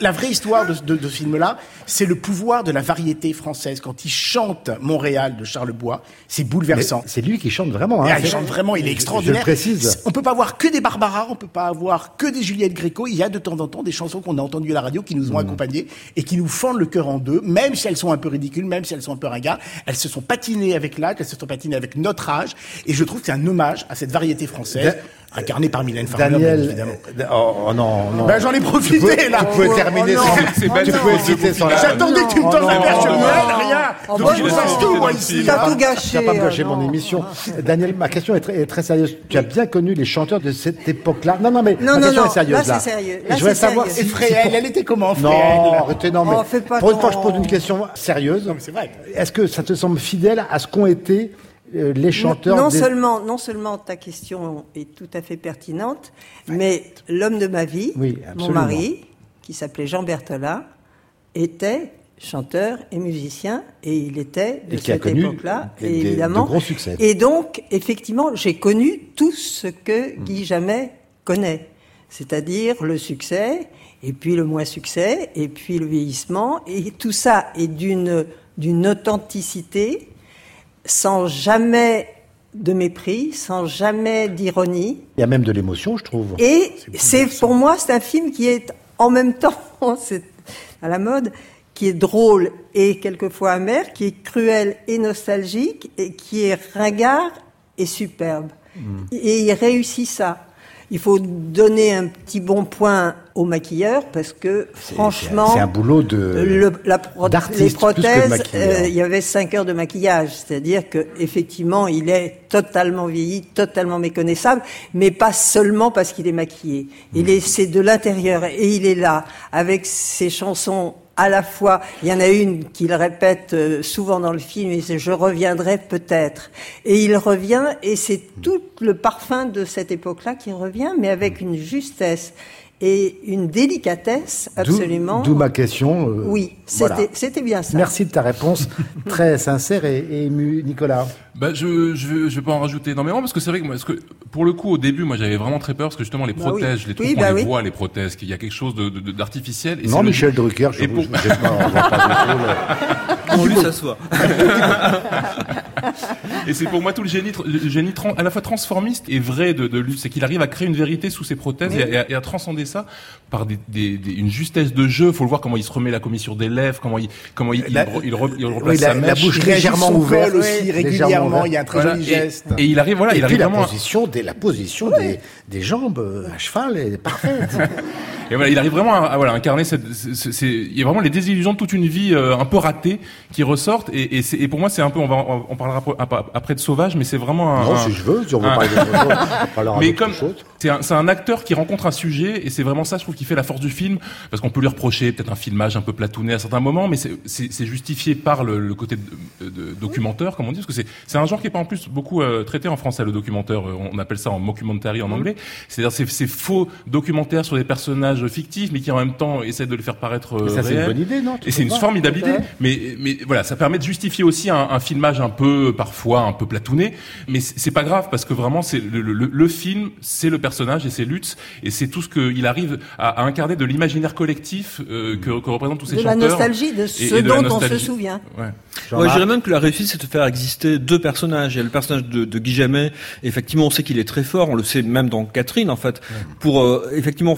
la vraie histoire de, de, de ce film-là, c'est le pouvoir de la variété française. Quand il chante Montréal de Charles Bois, c'est bouleversant. C'est lui qui chante vraiment. Hein, Et il chante vraiment, il est je- extraordinaire. Je le précise. On peut pas avoir que des Barbara, on peut pas avoir que des Juliette Gréco. Il y a de temps en temps des chansons qu'on a entendues à la radio qui nous Mm. ont accompagnés et qui nous fendent le cœur en deux, même si elles sont un peu ridicules, même si elles sont un peu ringards. Elles se sont patinées avec l'âge, elles se sont patinées avec notre âge. Et je trouve que c'est un hommage à cette variété française, incarnée par Mylène Farmer, bien Daniel. évidemment. Oh, oh, non, non. Ben, j'en ai profité, Tu peux- là. Tu pouvais Oh, terminer oh, sans. non. C'est Tu pouvais non, citer sans la. J'attendais que tu me Oh, non, la version non, non. rien. Oh, Donc je non. fasse tout, moi, Tu ici. T'as hein. tout gâché. Tu vas pas euh, mon non. émission. Daniel, ma question est très, sérieuse. Tu as bien connu les chanteurs de cette époque-là. Non, non, mais Non, ma non, question non. est sérieuse. Là, je voudrais savoir. Et si- Fréhel, elle était comment, Non, Fréhel arrêtez, non, mais Oh, fais pas pour une fois, je pose une question sérieuse. Non, mais c'est vrai. Est-ce que ça te semble fidèle à ce qu'ont été euh, les chanteurs non, des- seulement, non seulement ta question est tout à fait pertinente, mais l'homme de ma vie, Oui, mon mari, qui s'appelait Jean Berthelin, était chanteur et musicien, et il était de Et cette époque-là, évidemment. de gros succès. Et donc, effectivement, j'ai connu tout ce que Guy Jamais connaît, c'est-à-dire le succès, et puis le moins succès, et puis le vieillissement, et tout ça est d'une d'une authenticité sans jamais de mépris, sans jamais d'ironie. Il y a même de l'émotion, je trouve. Et c'est pour moi, c'est un film qui est en même temps, c'est à la mode, qui est drôle et quelquefois amer, qui est cruel et nostalgique, et qui est ringard et superbe. Et il réussit ça. Il faut donner un petit bon point au maquilleur parce que franchement, c'est un boulot de le, la pro- d'artiste les prothèses, euh, il y avait cinq heures de maquillage, c'est-à-dire que effectivement, il est totalement vieilli, totalement méconnaissable, mais pas seulement parce qu'il est maquillé. Il est, c'est de l'intérieur et il est là avec ses chansons. À la fois, il y en a une qu'il répète euh, souvent dans le film, et c'est Je reviendrai peut-être. Et il revient, et c'est tout le parfum de cette époque-là qui revient, mais avec une justesse et une délicatesse absolument. D'où ma question. euh, Oui, c'était bien ça. Merci de ta réponse très sincère et, et émue, Nicolas. Bah, je, je, je vais pas en rajouter énormément parce que c'est vrai que, moi, parce que pour le coup, au début, moi, j'avais vraiment très peur parce que justement, les Bah oui. je les trouve Oui, qu'on bah les oui. voit, les prothèses, qu'il y a quelque chose de, de- d'artificiel. et non, le- Michel Drucker, je Et pour- je- je- on pas On lui s'assoit. Et c'est pour moi tout le génie, à la fois transformiste et vrai de, de lui, c'est qu'il arrive à créer une vérité sous ses prothèses et, à- et à, et à transcender ça par des, des- des- une justesse de jeu. Faut le voir comment il se remet la commissure des lèvres, comment il, comment il, il, La- re- il re- il replace oui, la- sa la mèche. bouche Il légèrement ouverte, aussi régulièrement. ouverte. Il y a un très Voilà. joli Et- geste. Et, il arrive, voilà, et il puis arrive la vraiment. position, des, la position des, des jambes à cheval est parfaite. Et voilà, il arrive vraiment à, à, voilà incarner cette. c'est- c'est- il y a vraiment les désillusions de toute une vie euh, un peu ratée qui ressortent. Et, et, c'est- et pour moi, c'est un peu. On va, on parlera ap- après de Sauvage, mais c'est vraiment un. non, un- si je veux, si on veut un- parler on parlera Mais comme c'est un, c'est un acteur qui rencontre un sujet et c'est vraiment ça, je trouve, qui fait la force du film, parce qu'on peut lui reprocher peut-être un filmage un peu platouné à certains moments, mais c'est- c'est c'est justifié par le, le côté de, de- documentaire, comme on dit, parce que c'est c'est un genre qui est pas en plus beaucoup euh, traité en français le documentaire. euh, On appelle ça en mockumentary en anglais. C'est-à-dire c'est c'est faux documentaires sur des personnages fictifs, mais qui en même temps essaient de les faire paraître euh, Mais ça, c'est une bonne idée, non? Tu Et c'est une formidable idée, mais, mais voilà, ça permet de justifier aussi un, un filmage un peu, parfois un peu platouné, mais c'est pas grave parce que vraiment, c'est le, le, le film, c'est le personnage et c'est Lutz, et c'est tout ce qu'il arrive à, à incarner de l'imaginaire collectif euh, que, que représentent tous ces de la chanteurs. nostalgie, de ce et de la dont on se nostalgie. souvient. Ouais. Ouais, je dirais même que la réussite, c'est de faire exister deux personnages. Il y a le personnage de, de Guy Jamet. Effectivement, on sait qu'il est très fort. On le sait même dans Catherine, en fait, pour euh, effectivement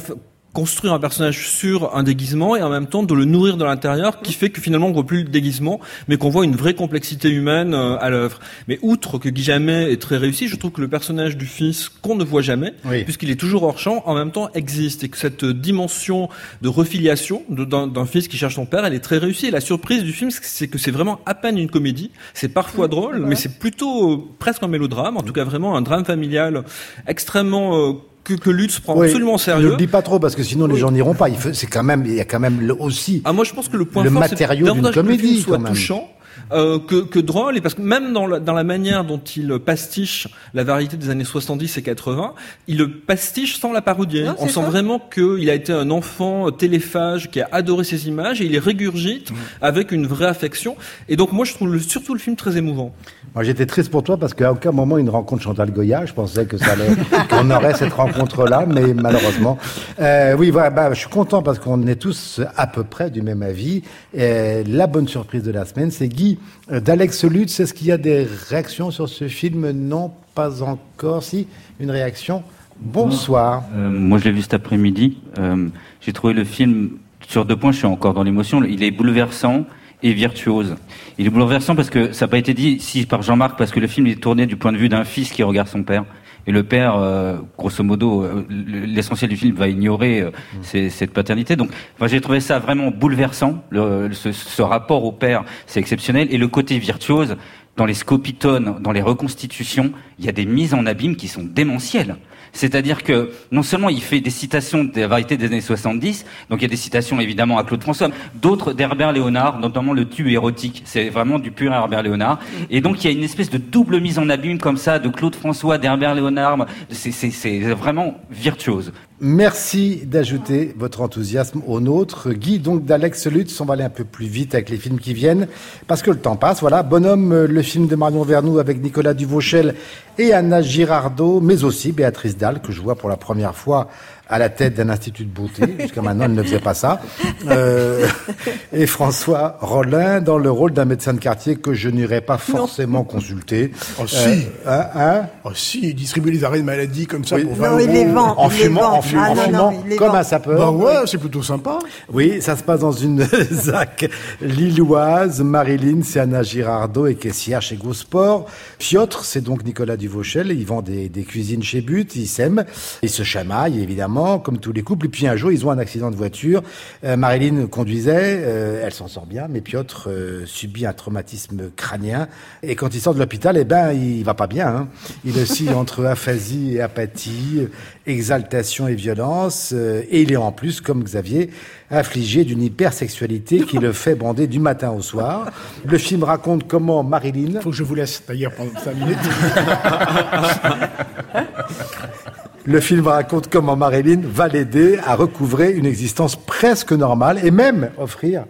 construire un personnage sur un déguisement et en même temps de le nourrir de l'intérieur, qui fait que finalement on voit plus le déguisement, mais qu'on voit une vraie complexité humaine euh, à l'œuvre. Mais outre que Guy Jamet est très réussi, je trouve que le personnage du fils qu'on ne voit jamais, Oui. puisqu'il est toujours hors champ, en même temps existe et que cette dimension de refiliation d'un fils qui cherche son père, elle est très réussie. Et la surprise du film, c'est que c'est vraiment à peine une comédie. C'est parfois drôle, mais c'est plutôt euh, presque un mélodrame, en tout cas vraiment un drame familial extrêmement euh, que, que Lutz prend Oui, absolument au Ne sérieux. le dis pas trop parce que sinon les gens n'iront pas. Il faut- c'est quand même, il y a quand même le- aussi. Ah, moi, je pense que le point Le fort, matériau d'une davantage que le film comédie, soit quand même. touchant. Euh, que, que drôle et parce que même dans la, dans la manière dont il pastiche la variété des années 70 et 80, il le pastiche sans la parodier. Non, On sent ça. vraiment qu'il a été un enfant téléphage qui a adoré ces images et il les régurgite avec une vraie affection. Et donc moi je trouve le- surtout le film très émouvant. Moi, j'étais triste pour toi parce qu'à aucun moment il ne rencontre Chantal Goya. Je pensais que ça allait, qu'on aurait cette rencontre-là, mais malheureusement. Euh, oui, voilà, bah, je suis content parce qu'on est tous à peu près du même avis. Et la bonne surprise de la semaine, c'est Guy euh, d'Alex Lutz. Est-ce qu'il y a des réactions sur ce film? Non, pas encore. Si, une réaction. Bonsoir. Euh, moi, je l'ai vu cet après-midi. Euh, J'ai trouvé le film sur deux points. Je suis encore dans l'émotion. Il est bouleversant et virtuose. Il est bouleversant parce que ça n'a pas été dit si par Jean-Marc parce que le film est tourné du point de vue d'un fils qui regarde son père. Et le père, euh, grosso modo, euh, l'essentiel du film va ignorer euh, ces- cette paternité. Donc, enfin, j'ai trouvé ça vraiment bouleversant. Le, ce, ce rapport au père, c'est exceptionnel. Et le côté virtuose, dans les scopitones, dans les reconstitutions, il y a des mises en abîme qui sont démentielles. C'est-à-dire que non seulement il fait des citations des variétés des années 70, donc il y a des citations évidemment à Claude François, d'autres d'Herbert Léonard, notamment le tube érotique, c'est vraiment du pur Herbert Léonard. Et donc il y a une espèce de double mise en abîme comme ça de Claude François, d'Herbert Léonard, c'est vraiment virtuose. Merci d'ajouter votre enthousiasme au nôtre. Guy, donc d'Alex Lutz, on va aller un peu plus vite avec les films qui viennent, parce que le temps passe. Voilà, Bonhomme, euh, le film de Marion Vernou avec Nicolas Duvauchel et Anna Girardot, mais aussi Béatrice Dalle, que je vois pour la première fois à la tête d'un institut de beauté. Jusqu'à maintenant, elle ne faisait pas ça. Euh, et François Rollin dans le rôle d'un médecin de quartier que je n'irai pas forcément consulter. Oh si, Euh, hein, hein? Oh si, il distribue les arrêts de maladie comme ça Oui. pour 20 Non, il les euros. vend. en il les fumant, vend. en fumant, Ah, en non, fumant, non, il comme un sapeur. Bah ouais, c'est plutôt sympa. Oui, ça se passe dans une ZAC lilloise. Marilyn, c'est Anna Girardot et caissière chez Gosport. Piotr, c'est donc Nicolas Duvauchel. Il vend des, des cuisines chez But. Ils s'aiment. Ils se chamaillent, évidemment, comme tous les couples. Et puis un jour, ils ont un accident de voiture. Euh, Marilyn conduisait. euh, elle s'en sort bien. Mais Piotr euh, subit un traumatisme crânien. Et quand il sort de l'hôpital, eh ben, il va pas bien. Hein. Il oscille entre aphasie et apathie, exaltation et violence. euh, et il est en plus, comme Xavier, affligé d'une hypersexualité qui le fait bander du matin au soir. Le film raconte comment Marilyn, Faut que je vous laisse d'ailleurs pendant 5 minutes. le film raconte comment Marilyn va l'aider à recouvrer une existence presque normale et même offrir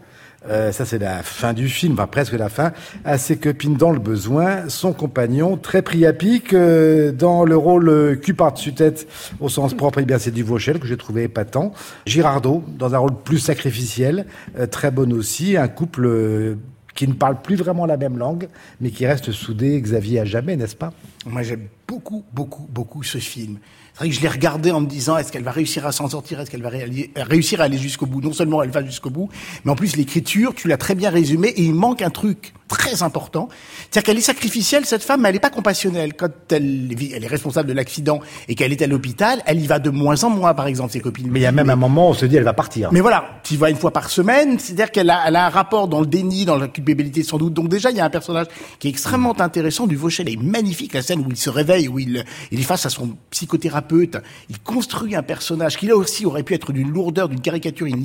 euh, ça c'est la fin du film, enfin presque la fin, à ses copines dans le besoin, son compagnon, très pic, euh, dans le rôle euh, cul par-dessus tête, au sens propre, eh bien c'est Duvauchel, que j'ai trouvé épatant. Girardot, dans un rôle plus sacrificiel, euh, très bon aussi, un couple euh, qui ne parle plus vraiment la même langue, mais qui reste soudé, Xavier, à jamais, n'est-ce pas? Moi, j'aime beaucoup, beaucoup, beaucoup ce film. Que je l'ai regardé en me disant, est-ce qu'elle va réussir à s'en sortir? Est-ce qu'elle va réussir à aller jusqu'au bout? Non seulement elle va jusqu'au bout, mais en plus l'écriture, tu l'as très bien résumé, et il manque un truc très important. C'est-à-dire qu'elle est sacrificielle, cette femme, mais elle n'est pas compassionnelle. Quand elle, vit- elle est responsable de l'accident et qu'elle est à l'hôpital, elle y va de moins en moins, par exemple, ses copines. Mais il y a même un moment où on se dit, elle va partir. Mais voilà, tu y vas une fois par semaine, c'est-à-dire qu'elle a, elle a un rapport dans le déni, dans la culpabilité sans doute. Donc déjà, il y a un personnage qui est extrêmement intéressant. Du Vauchel est magnifique, la scène où il se réveille, où il, il est face à son Il construit un personnage qui là aussi aurait pu être d'une lourdeur, d'une caricature, il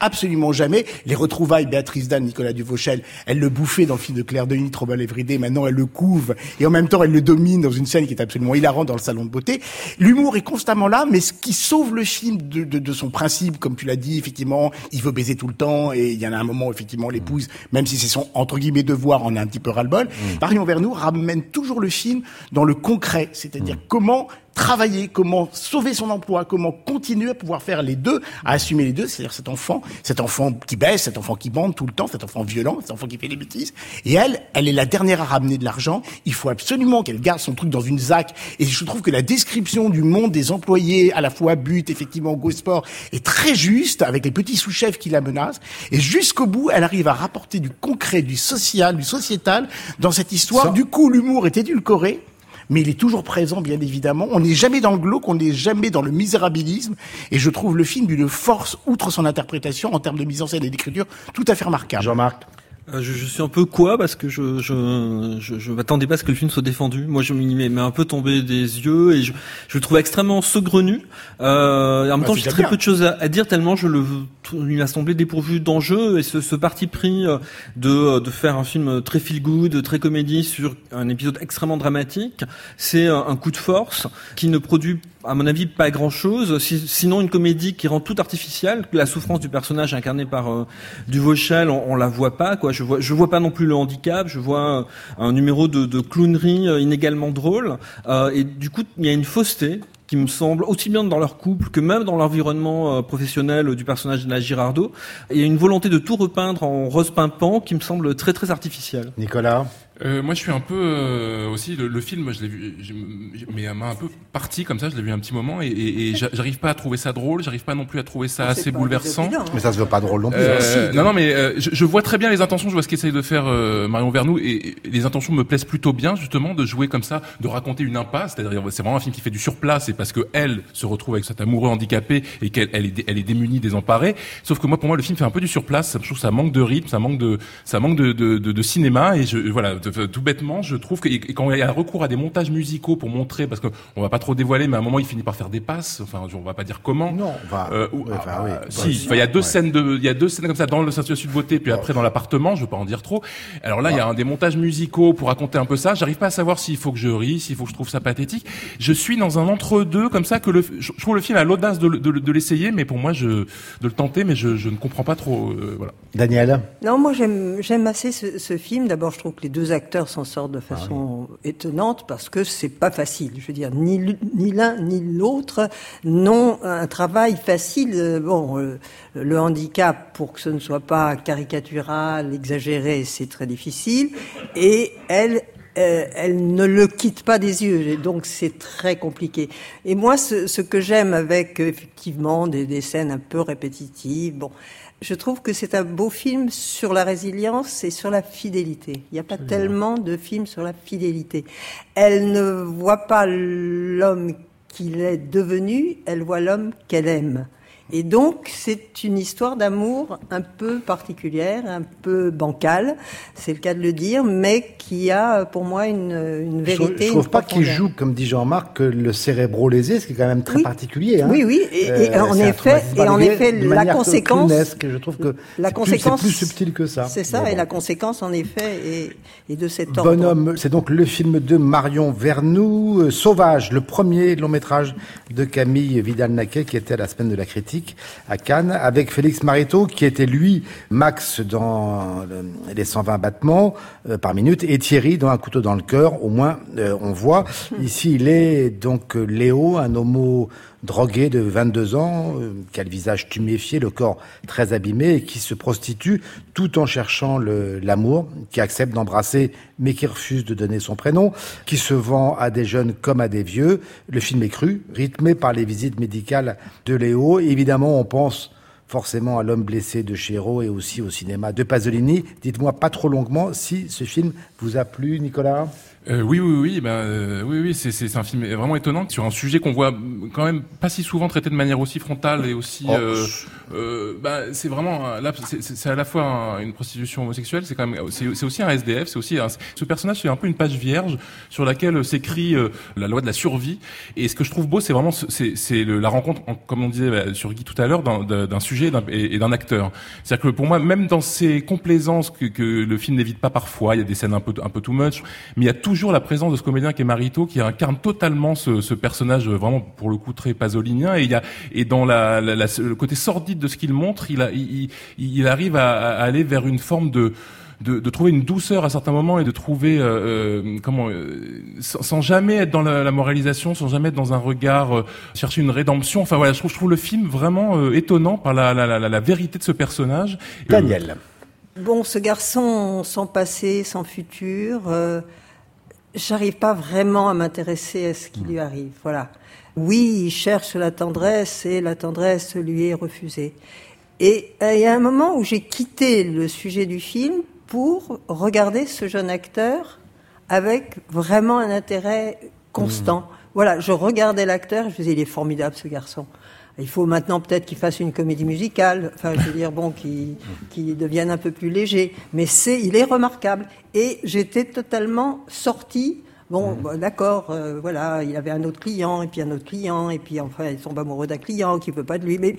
absolument jamais. Les retrouvailles, Béatrice Dan, Nicolas Duvauchel, elle le bouffait dans le film de Claire Denis, Trop belle Everyday, maintenant elle le couve, et en même temps elle le domine dans une scène qui est absolument hilarante dans le salon de beauté. L'humour est constamment là, mais ce qui sauve le film de, de, de son principe, comme tu l'as dit, effectivement, il veut baiser tout le temps, et il y en a un moment, où, effectivement, l'épouse, même si c'est son, entre guillemets, devoir, en a un petit peu ras-le-bol, Marion Vernou ramène toujours le film dans le concret, c'est-à-dire comment travailler, comment sauver son emploi, comment continuer à pouvoir faire les deux, à assumer les deux, c'est-à-dire cet enfant, cet enfant qui baisse, cet enfant qui bande tout le temps, cet enfant violent, cet enfant qui fait des bêtises. Et elle, elle est la dernière à ramener de l'argent. Il faut absolument qu'elle garde son truc dans une ZAC. Et je trouve que la description du monde des employés, à la fois but, effectivement, Go Sport, est très juste, avec les petits sous-chefs qui la menacent. Et jusqu'au bout, elle arrive à rapporter du concret, du social, du sociétal dans cette histoire. Sans- Du coup, l'humour est édulcoré mais il est toujours présent, bien évidemment. On n'est jamais dans le glauque, on n'est jamais dans le misérabilisme. Et je trouve le film d'une force, outre son interprétation, en termes de mise en scène et d'écriture, tout à fait remarquable. Jean-Marc? Je, je suis un peu quoi parce que je je je, je m'attendais pas à ce que le film soit défendu. Moi, je m'y mets un peu tombé des yeux et je, je le trouve extrêmement saugrenu. Euh, et en même Ah, temps, j'ai très bien. peu de choses à, à dire tellement je le il m'a semblé dépourvu d'enjeu et ce, ce parti pris euh, de de faire un film très feel good, très comédie sur un épisode extrêmement dramatique, c'est un, coup de force qui ne produit à mon avis pas grand chose sinon une comédie qui rend tout artificiel la souffrance du personnage incarné par euh, Duvauchel on, on la voit pas quoi je vois je vois pas non plus le handicap je vois un numéro de, clownerie euh, inégalement drôle euh, et du coup il y a une fausseté qui me semble aussi bien dans leur couple que même dans l'environnement euh, professionnel du personnage de la Girardot. Il y a une volonté de tout repeindre en rose pimpant qui me semble très très artificielle. Nicolas? Euh, moi, je suis un peu euh, aussi le, le film. Je l'ai vu, je- je- mais elle m'a un peu parti comme ça. Je l'ai vu un petit moment et, et, et j'a- j'arrive pas à trouver ça drôle. J'arrive pas non plus à trouver ça assez bouleversant. hein. Mais ça se veut pas drôle non plus. Euh, non, non, mais euh, je, je vois très bien les intentions. Je vois ce qu'essaye de faire euh, Marion Vernou et, et les intentions me plaisent plutôt bien, justement, de jouer comme ça, de raconter une impasse. C'est-à-dire, c'est vraiment un film qui fait du surplace. C'est parce que elle se retrouve avec cet amoureux handicapé et qu'elle elle est, elle est démunie, désemparée. Sauf que moi, pour moi, le film fait un peu du surplace. Je trouve que ça manque de rythme, ça manque de, ça manque de, de, de, de cinéma. Et je, voilà, de- de- tout bêtement, je trouve que et quand il y a recours à des montages musicaux pour montrer, parce que on va pas trop dévoiler, mais à un moment, il finit par faire des passes. Enfin, on va pas dire comment. Non, enfin, Euh, ou- ouais, enfin, ah, oui. bah, Ouais, si, si. enfin, il y a deux Ouais. scènes de, il y a deux scènes comme ça dans le Saint Sud Beauté, puis après dans l'appartement. Je veux pas en dire trop. Alors là, il y a un des montages musicaux pour raconter un peu ça. J'arrive pas à savoir s'il faut que je ris, s'il faut que je trouve ça pathétique. Je suis dans un entre-deux comme ça que le, je trouve le film a l'audace de, le- de, le- de l'essayer, mais pour moi, je, de le tenter, mais je, je ne comprends pas trop. euh, voilà. Daniel? Non, moi j'aime j'aime assez ce, ce film. D'abord, je trouve que les deux acteurs s'en sortent de façon étonnante parce que c'est pas facile. Je veux dire, ni l'un ni l'autre n'ont un travail facile. Euh, Bon, euh, le handicap, pour que ce ne soit pas caricatural, exagéré, c'est très difficile. Et elle, euh, elle ne le quitte pas des yeux, et donc c'est très compliqué. Et moi, ce, ce que j'aime avec effectivement des, des scènes un peu répétitives, bon, je trouve que c'est un beau film sur la résilience et sur la fidélité. Il n'y a pas tellement de films sur la fidélité. Elle ne voit pas l'homme qu'il est devenu, elle voit l'homme qu'elle aime. Et donc, c'est une histoire d'amour un peu particulière, un peu bancale, c'est le cas de le dire, mais qui a pour moi une, une Je vérité. je trouve pas qu'il joue, comme dit Jean-Marc, que le cérébro lésé, ce qui est quand même très Oui. particulier. Hein. Oui, oui, et- et Euh, en effet- et en effet, la conséquence-. Je trouve que La c'est plus- conséquence, c'est plus subtil que ça. C'est ça, et la conséquence, en effet, est, est de cet ordre. Bonhomme, c'est donc le film de Marion Vernou, euh, Sauvage, le premier long métrage de Camille Vidal-Naquet qui était à la semaine de la critique à Cannes, avec Félix Marito qui était lui Max dans les 120 battements euh, par minute et Thierry dans Un couteau dans le cœur. Au moins, euh, on voit. Ici, il est donc euh, Léo, un homo drogué de 22 ans, euh, qui a le visage tuméfié, le corps très abîmé et qui se prostitue tout en cherchant l'amour, qui accepte d'embrasser mais qui refuse de donner son prénom, qui se vend à des jeunes comme à des vieux. Le film est cru, rythmé par les visites médicales de Léo. Évidemment, on pense forcément à l'homme blessé de Chéreau et aussi au cinéma de Pasolini. Dites-moi pas trop longuement si ce film vous a plu, Nicolas. Euh, oui, oui, oui, ben, euh, oui, oui, c'est, c'est, c'est un film vraiment étonnant sur un sujet qu'on voit quand même pas si souvent traité de manière aussi frontale et aussi. Oh. euh, euh, bah, c'est vraiment là, c'est, c'est- c'est à la fois un- une prostitution homosexuelle, c'est quand même, c'est, c'est aussi un SDF, c'est aussi un, ce personnage, c'est un peu une page vierge sur laquelle s'écrit euh, la loi de la survie. Et ce que je trouve beau, c'est vraiment, ce- c'est, c'est le- la rencontre, en- comme on disait bah, sur Guy tout à l'heure, d'un, sujet et d'un- et, et d'un acteur. C'est-à-dire que pour moi, même dans ces complaisances que, que le film n'évite pas parfois, il y a des scènes un peu, un peu too much, mais il y a toujours la présence de ce comédien qui est Marito, qui incarne totalement ce, ce personnage euh, vraiment pour le coup très pasolinien. Et il y a et dans la, la- la- le côté sordide de ce qu'il montre, il, a, il, il- il arrive à, à aller vers une forme de de, de trouver une douceur à certains moments et de trouver euh, euh, comment euh, sans, sans jamais être dans la, la moralisation, sans jamais être dans un regard euh, chercher une rédemption. Enfin voilà, je trouve, je trouve le film vraiment euh, étonnant par la, la, la, la vérité de ce personnage. Euh, Daniel. Bon, ce garçon sans passé, sans futur, euh, j'arrive pas vraiment à m'intéresser à ce qui lui arrive. Voilà. Oui, il cherche la tendresse et la tendresse lui est refusée. Et euh, il y a un moment où j'ai quitté le sujet du film pour regarder ce jeune acteur avec vraiment un intérêt constant. Voilà, je regardais l'acteur, je me disais, il est formidable ce garçon. Il faut maintenant peut-être qu'il fasse une comédie musicale, enfin je veux dire bon, qu'il qu'il devienne un peu plus léger. Mais c'est, il est remarquable. Et j'étais totalement sortie. Bon, bah, d'accord, euh, voilà, il avait un autre client et puis un autre client et puis enfin il tombe amoureux d'un client qui veut pas de lui. Mais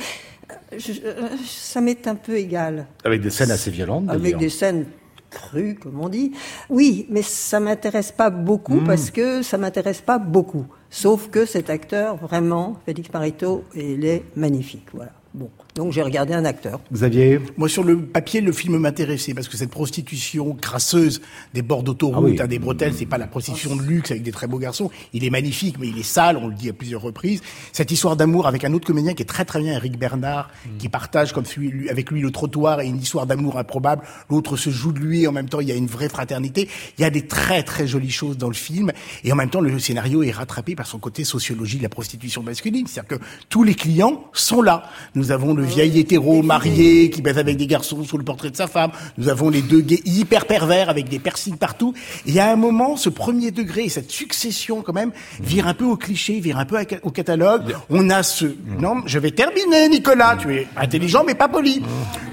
euh, je- euh, ça m'est un peu égal Avec des scènes assez violentes. avec des scènes crues, comme on dit. Oui, mais ça m'intéresse pas beaucoup parce que ça m'intéresse pas beaucoup. Sauf que cet acteur, vraiment, Félix Marito, il est magnifique. Voilà. Bon, donc j'ai regardé un acteur. Xavier Moi, sur le papier, le film m'intéressait parce que cette prostitution crasseuse des bords d'autoroute, Ah oui. hein, des bretelles, c'est pas la prostitution de luxe avec des très beaux garçons. Il est magnifique, mais il est sale, on le dit à plusieurs reprises. Cette histoire d'amour avec un autre comédien qui est très très bien, Eric Bernard, qui partage comme celui, lui- avec lui le trottoir et une histoire d'amour improbable. L'autre se joue de lui et en même temps, il y a une vraie fraternité. Il y a des très très jolies choses dans le film et en même temps, le scénario est rattrapé par son côté sociologie de la prostitution masculine. C'est-à-dire que tous les clients sont là. Nous avons le vieil hétéro marié qui baise avec des garçons sous le portrait de sa femme. Nous avons les deux gays hyper pervers avec des piercings partout. Et à un moment, ce premier degré et cette succession quand même vire un peu au cliché, vire un peu au catalogue. On a ce... Non, je vais terminer, Nicolas. Tu es intelligent mais pas poli.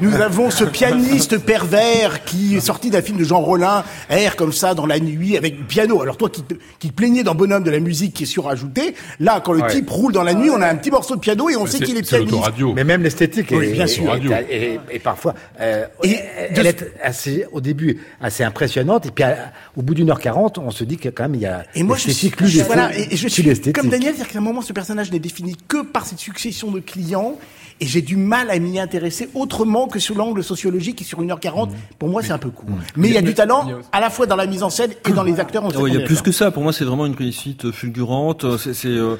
Nous avons ce pianiste pervers qui est sorti d'un film de Jean Rollin, air comme ça dans la nuit avec piano. Alors toi qui te, qui te plaignais dans Bonhomme de la musique qui est surajoutée, là quand le Ouais. type roule dans la nuit, on a un petit morceau de piano et on sait qu'il est c'est pianiste. Mais même les esthétique Oui, est, bien sûr. est- est- est- est parfois, euh, elle est assez, au début, assez impressionnante, et puis à- au bout d'une heure quarante, on se dit que quand même il y a Et moi, je suis, l'esthétique, plus je- l'esthétique, voilà, et, et je suis l'esthétique. comme Daniel, c'est-à-dire qu'à un moment, ce personnage n'est défini que par cette succession de clients, et j'ai du mal à m'y intéresser autrement que sur l'angle sociologique qui sur 1h40, pour moi, c'est un peu court. Mais il y a du talent, à la fois dans la mise en scène et dans les acteurs. on Ah ouais, il y a plus que ça. Pour moi, c'est vraiment une réussite fulgurante. C'est, c'est euh,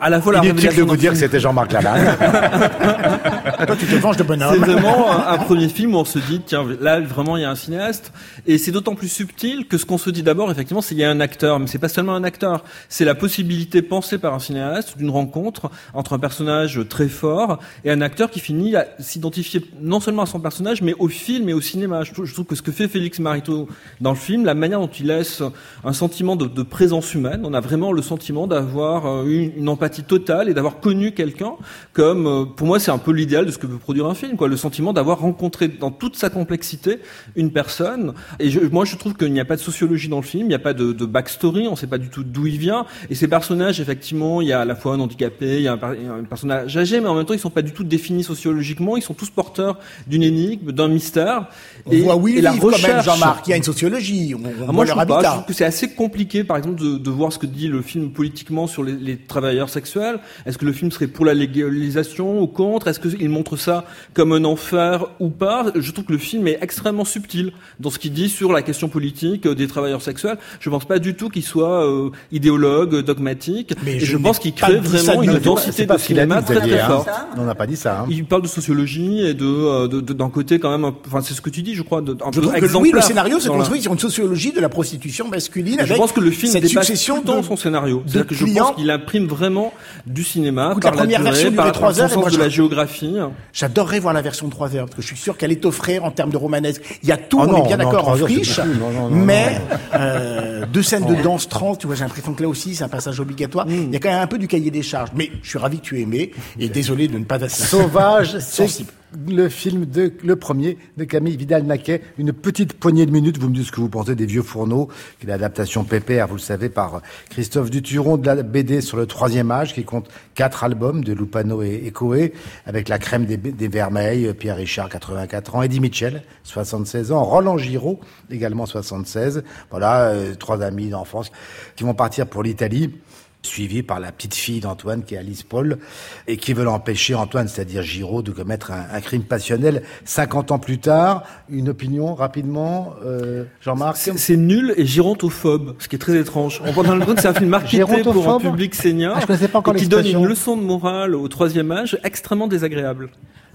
à la fois la Inutile de vous dire que c'était Jean-Marc Lalanne. d'accord. Toi, C'est vraiment un, premier film où on se dit, tiens, là, vraiment, il y a un cinéaste. Et c'est d'autant plus subtil que ce qu'on se dit d'abord, effectivement, c'est qu'il y a un acteur. Mais c'est pas seulement un acteur. C'est la possibilité pensée par un cinéaste d'une rencontre entre un personnage très fort et un acteur qui finit à s'identifier non seulement à son personnage, mais au film et au cinéma. Je trouve, que ce que fait Félix Marito dans le film, la manière dont il laisse un sentiment de, présence humaine, on a vraiment le sentiment d'avoir euh, une, une empathie totale et d'avoir connu quelqu'un comme, euh, pour moi, c'est un peu l'idéal ce que peut produire un film, quoi. Le sentiment d'avoir rencontré dans toute sa complexité une personne. Et je, moi, je trouve qu'il n'y a pas de sociologie dans le film, il n'y a pas de, de backstory, on ne sait pas du tout d'où il vient. Et ces personnages, effectivement, il y a à la fois un handicapé, il y a un, un personnage âgé, mais en même temps, ils sont pas du tout définis sociologiquement. Ils sont tous porteurs d'une énigme, d'un mystère. On voit où ils et la vivent quand même, recherche- Jean-Marc. Il y a une sociologie. On, on ah, voit moi, je leur pas. Je trouve que c'est assez compliqué, par exemple, de, de voir ce que dit le film politiquement sur les, les travailleurs sexuels. Est-ce que le film serait pour la légalisation ou contre? Est-ce qu'il montre ça comme un enfer ou pas Je trouve que le film est extrêmement subtil dans ce qu'il dit sur la question politique euh, des travailleurs sexuels. Je pense pas du tout qu'il soit euh, idéologue, dogmatique. Mais et je pense qu'il crée ça vraiment une densité C'est de cinéma dit, très très hein. forte. On n'a pas dit ça. hein. Il parle de sociologie et de euh, de- de- d'un côté quand même, enfin c'est ce que tu dis, je crois, de, un Je peu trouve que oui, le scénario se la- construit sur une sociologie de la prostitution masculine. je pense que le film cette dépasse succession tout le temps de son scénario. C'est-à-dire que je clients. pense qu'il imprime vraiment du cinéma Écoute, par la la, première durée, version par, trois par son heures, de je- la géographie. J'adorerais voir la version de 3 heures parce que je suis sûr qu'elle est offerte en termes de romanesque. Il y a tout, Oh on non, est bien d'accord en friche, beaucoup. Non, non, non, mais euh, deux scènes de danse 30, tu vois, j'ai l'impression que là aussi c'est un passage obligatoire. Mm. Il y a quand même un peu du cahier des charges, mais je suis ravi que tu aies aimé et désolé de ne pas Sauvage, c'est Sensible. Le film de le premier de Camille Vidal-Naquet. Une petite poignée de minutes. Vous me dites ce que vous pensez des Vieux Fourneaux, qui est l'adaptation pépère, vous le savez, par Christophe Duturon de la BD sur le troisième âge, qui compte quatre albums de Lupano et, et Coé, avec la crème des, des Vermeils, Pierre Richard, 84 ans, Eddie Mitchell, 76 ans, Roland Giraud, également 76. Voilà, euh, trois amis d'enfance qui vont partir pour l'Italie suivi par la petite fille d'Antoine qui est Alice Paul et qui veulent empêcher Antoine, c'est-à-dire Giraud, de commettre un, un crime passionnel 50 ans plus tard. Une opinion rapidement, euh, Jean-Marc C'est nul et gérontophobe, ce qui est très étrange. On pense dans le que c'est un film marketé pour un public senior Ah, je pas encore et qui donne une leçon de morale au troisième âge extrêmement désagréable.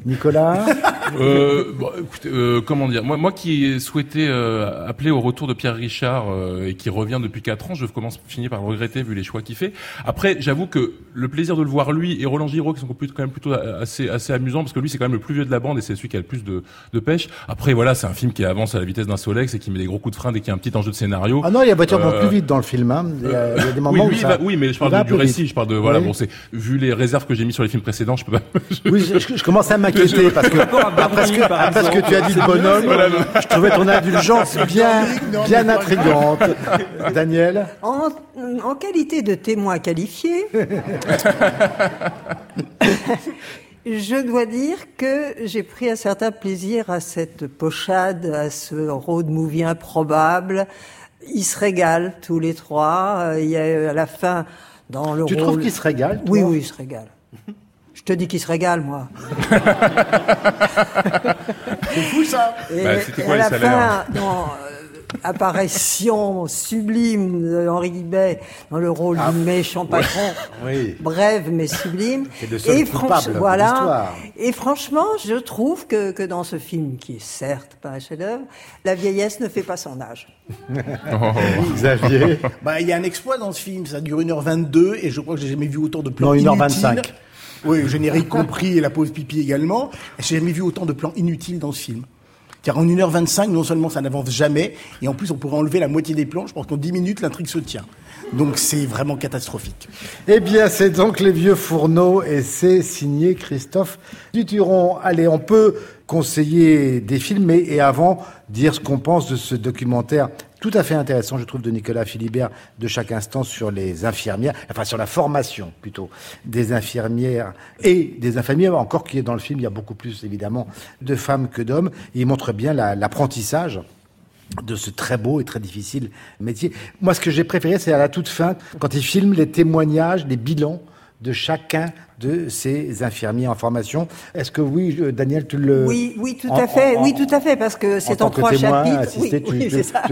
Nicolas Euh, bon, écoutez, euh, comment dire moi, moi qui souhaitais euh, appeler au retour de Pierre Richard et qui revient depuis quatre ans, je commence finir par le regretter vu les choix qu'il fait. Après, j'avoue que le plaisir de le voir lui et Roland Giraud qui sont quand même plutôt assez assez amusants parce que lui c'est quand même le plus vieux de la bande et c'est celui qui a le plus de, de pêche. Après voilà, c'est un film qui avance à la vitesse d'un Solex et qui met des gros coups de frein dès qu'il y a un petit enjeu de scénario. Ah non, il y a voiture Euh, plus vite dans le film. Hein. Il, y a, il y a des moments oui, où oui, ça... bah, oui, mais je parle du, plus récit, vite. je parle de voilà, Oui. bon c'est vu les réserves que j'ai mis sur les films précédents, je peux pas Oui, je, je- je commence à m'inquiéter parce que après ce que, par après ce que tu as dit de bonhomme, je trouvais ton indulgence bien, bien intrigante. Daniel En, en qualité de témoin qualifié, je dois dire que j'ai pris un certain plaisir à cette pochade, à ce road movie improbable. Ils se régalent tous les trois. Euh, Il y a à la fin dans le Tu rôle. trouves qu'il se régale toi Oui, oui, ils se régalent. Je te dis qu'ils se régalent, moi. C'est fou ça. Et, Bah, c'était et quoi à les la salaires fin, dans euh, apparition sublime de Henri Guibet dans le rôle du méchant patron, Oui. brève mais sublime. Et coupable franch- de voilà. Et franchement, je trouve que, que dans ce film, qui est certes pas un chef-d'œuvre, la vieillesse ne fait pas son âge. Xavier Bah, il y a un exploit dans ce film. Ça dure 1h22 et je crois que j'ai jamais vu autant de plans Non, 1h25. Oui, le générique compris et la pause pipi également. J'ai jamais vu autant de plans inutiles dans ce film. Car en 1h25, non seulement ça n'avance jamais, et en plus on pourrait enlever la moitié des plans. Je pense qu'en 10 minutes, l'intrigue se tient. Donc c'est vraiment catastrophique. Eh bien, c'est donc Les Vieux Fourneaux et c'est signé Christophe Duturon. Allez, on peut conseiller des films mais, et avant dire ce qu'on pense de ce documentaire tout à fait intéressant, je trouve, de Nicolas Philibert de chaque instant sur les infirmières, enfin sur la formation plutôt des infirmières et des infirmières, encore qui est dans le film, il y a beaucoup plus évidemment de femmes que d'hommes. Il montre bien l'apprentissage de ce très beau et très difficile métier. Moi, ce que j'ai préféré, c'est à la toute fin, quand il filme les témoignages, les bilans de chacun de ces infirmiers en formation. Est-ce que oui, Daniel, tu le... Oui, oui, tout à fait. oui, tout à fait, parce que c'est en, trois chapitres. oui, c'est ça,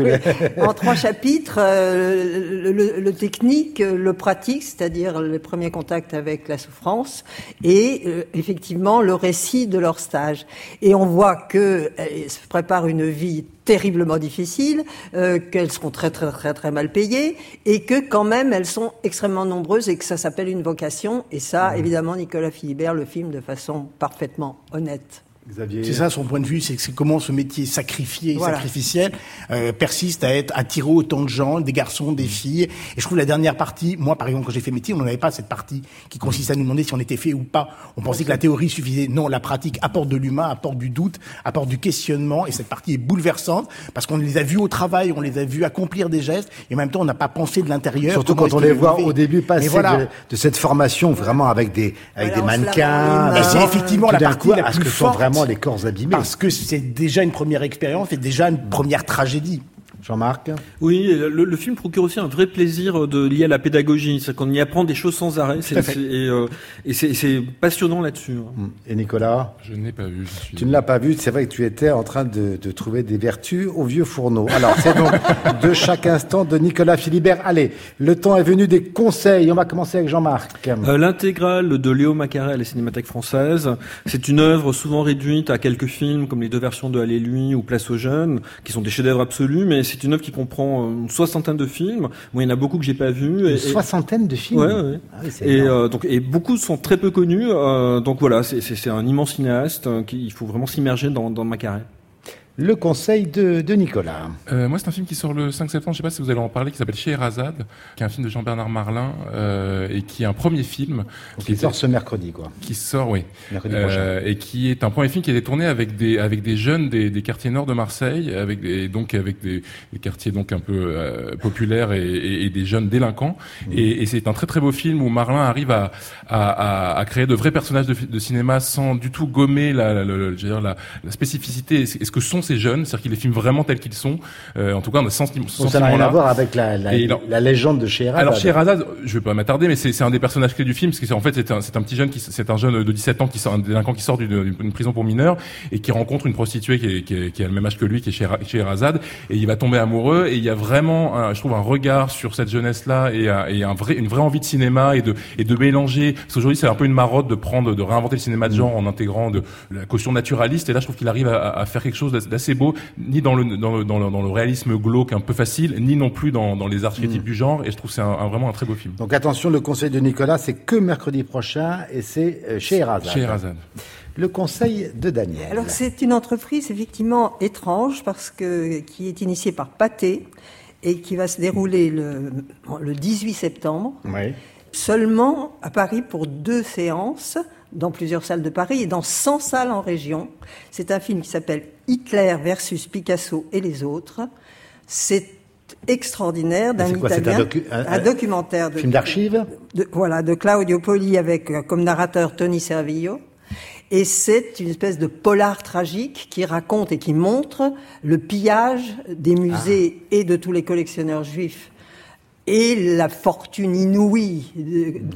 en trois chapitres, euh, le, le, technique, le pratique, c'est-à-dire le premier contact avec la souffrance, et euh, effectivement le récit de leur stage. Et on voit que euh, se prépare une vie terriblement difficile, euh, qu'elles seront très très très très mal payées et que quand même elles sont extrêmement nombreuses et que ça s'appelle une vocation et ça mmh. évidemment évidemment Nicolas Philibert le filme de façon parfaitement honnête. C'est ça son point de vue, c'est comment ce métier sacrifié, sacrificiel, euh, persiste à être attiré autant de gens, des garçons, des filles. Et je trouve la dernière partie, moi par exemple quand j'ai fait métier, on n'avait pas cette partie qui consiste à nous demander si on était fait ou pas. On pensait que la théorie suffisait. Non, la pratique apporte de l'humain, apporte du doute, apporte du questionnement. Et cette partie est bouleversante parce qu'on les a vus au travail, on les a vus accomplir des gestes, et en même temps on n'a pas pensé de l'intérieur. Surtout quand on les voit au début passer de, de, cette formation vraiment avec des avec des mannequins. Et c'est effectivement la partie la plus forte les corps abîmés. Parce que c'est déjà une première expérience et déjà une première tragédie. Jean-Marc Oui, le, film procure aussi un vrai plaisir de lié à la pédagogie, c'est qu'on y apprend des choses sans arrêt, euh, et, c'est passionnant là-dessus. Hein. Hum. Et Nicolas Je n'ai pas vu. Tu ne l'as pas vu, c'est vrai que tu étais en train de, trouver des vertus au vieux fourneau. Alors, c'est donc de chaque instant de Nicolas Philibert. Allez, le temps est venu des conseils. On va commencer avec Jean-Marc. Euh, l'intégrale de Léo Macarel et Cinémathèque française, c'est une œuvre souvent réduite à quelques films, comme les deux versions de Allez lui ou Place aux jeunes, qui sont des chefs-d'œuvre absolus, mais c'est une œuvre qui comprend une soixantaine de films. Moi, il y en a beaucoup que j'ai pas vus. Une soixantaine de films. Ouais, ouais. Ah et euh, donc, et beaucoup sont très peu connus. Euh, donc voilà, c'est un immense cinéaste. Euh, qui, il faut vraiment s'immerger dans, dans ma carrière le conseil de, de Nicolas. Euh, moi, c'est un film qui sort le 5 septembre, je sais pas si vous allez en parler, qui s'appelle Scheherazade, qui est un film de Jean-Bernard Marlin, euh, et qui est un premier film. qui sort ce mercredi, quoi. Qui sort, oui. Mercredi prochain. Euh, et qui est un premier film qui a été tourné avec des, avec des jeunes des, des quartiers nord de Marseille, avec des, donc avec des, des quartiers donc un peu euh, populaires et, et, et, des jeunes délinquants. Mmh. Et, et c'est un très très beau film où Marlin arrive à, à, à, créer de vrais personnages de, de, cinéma sans du tout gommer la, la, la, la, la spécificité et ce que sont ces jeunes, c'est-à-dire qu'il les filme vraiment tels qu'ils sont. Euh, en tout cas, on a sens, sentiment Ça n'a rien à voir avec la, la, la légende de Scheherazade. Alors Scheherazade, je vais pas m'attarder, mais c'est un des personnages clés du film, parce que en fait c'est un, un, petit jeune qui, c'est un jeune de 17 ans qui sort, un délinquant qui sort d'une prison pour mineurs et qui rencontre une prostituée qui, est, qui, est, qui, a le même âge que lui, qui est Scheherazade, et il va tomber amoureux. Et il y a vraiment, un, je trouve, un regard sur cette jeunesse-là et, et un vrai, une vraie envie de cinéma et de et de mélanger. Parce qu'aujourd'hui c'est un peu une marotte de prendre, de réinventer le cinéma de genre en intégrant de la caution naturaliste. Et là, je trouve qu'il arrive à, à, faire quelque chose d'assez beau, ni dans le, dans le, dans le, dans le réalisme glauque un peu facile, ni non plus dans, dans les archétypes mm. du genre. Et je trouve c'est un, vraiment un très beau film. Donc attention, le conseil de Nicolas, c'est que mercredi prochain et c'est euh, chez Erazad. Chez. Le conseil de Daniel. Alors c'est une entreprise effectivement étrange parce que qui est initiée par Pathé et qui va se dérouler le, le 18 septembre. Oui. Seulement à Paris pour deux séances dans plusieurs salles de Paris et dans 100 salles en région. C'est un film qui s'appelle Hitler versus Picasso et les autres. C'est extraordinaire d'un Italien, un, documentaire de film d'archives. Voilà, de Claudio Poli avec euh, comme narrateur Tony Servillo. Et c'est une espèce de polar tragique qui raconte et qui montre le pillage des musées ah. et de tous les collectionneurs juifs et la fortune inouïe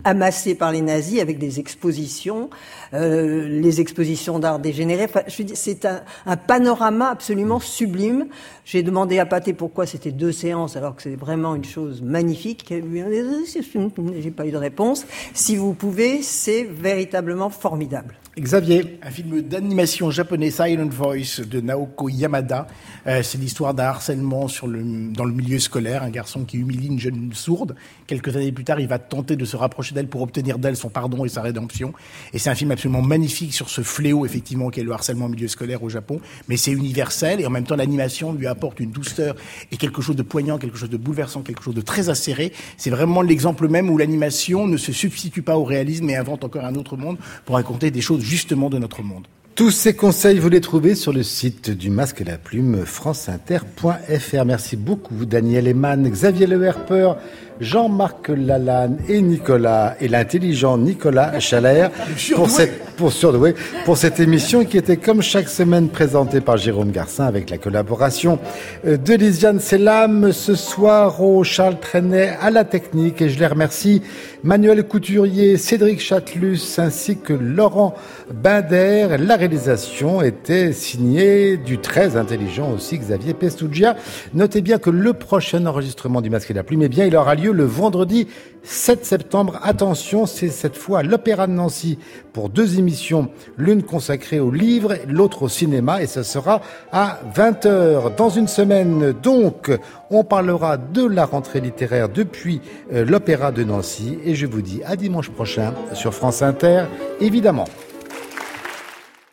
amassée par les nazis avec des expositions, euh, les expositions d'art dégénéré. Enfin, c'est un, un, panorama absolument sublime. J'ai demandé à Pathé pourquoi c'était deux séances alors que c'est vraiment une chose magnifique. J'ai pas eu de réponse. Si vous pouvez, c'est véritablement formidable. Xavier. Un film d'animation japonais Silent Voice de Naoko Yamada. Euh, c'est l'histoire d'un harcèlement sur le, dans le milieu scolaire. Un garçon qui humilie une jeune sourde. Quelques années plus tard, il va tenter de se rapprocher d'elle pour obtenir d'elle son pardon et sa rédemption. Et c'est un film absolument magnifique sur ce fléau, effectivement, qu'est le harcèlement au milieu scolaire au Japon. Mais c'est universel et en même temps, l'animation lui apporte une douceur et quelque chose de poignant, quelque chose de bouleversant, quelque chose de très acéré. C'est vraiment l'exemple même où l'animation ne se substitue pas au réalisme et invente encore un autre monde pour raconter des choses justement de notre monde. Tous ces conseils, vous les trouvez sur le site du Masque et la Plume, franceinter.fr. Merci beaucoup, Daniel Eman, Xavier Le Herper, Jean-Marc Lalanne et Nicolas, et l'intelligent Nicolas Chalère, pour cette, pour, surdoué, pour cette émission qui était comme chaque semaine présentée par Jérôme Garcin avec la collaboration euh, de Lisiane Selam ce soir au Charles Trenet à la technique et je les remercie Manuel Couturier, Cédric Chatelus ainsi que Laurent Binder. La réalisation était signée du très intelligent aussi Xavier Pestugia. Notez bien que le prochain enregistrement du Masque et la Plume, eh bien, il aura lieu le vendredi 7 septembre. Attention, c'est cette fois l'Opéra de Nancy pour deux émissions, l'une consacrée au livre, l'autre au cinéma, et ce sera à 20h. Dans une semaine, donc, on parlera de la rentrée littéraire depuis euh, l'Opéra de Nancy, et je vous dis à dimanche prochain sur France Inter, évidemment.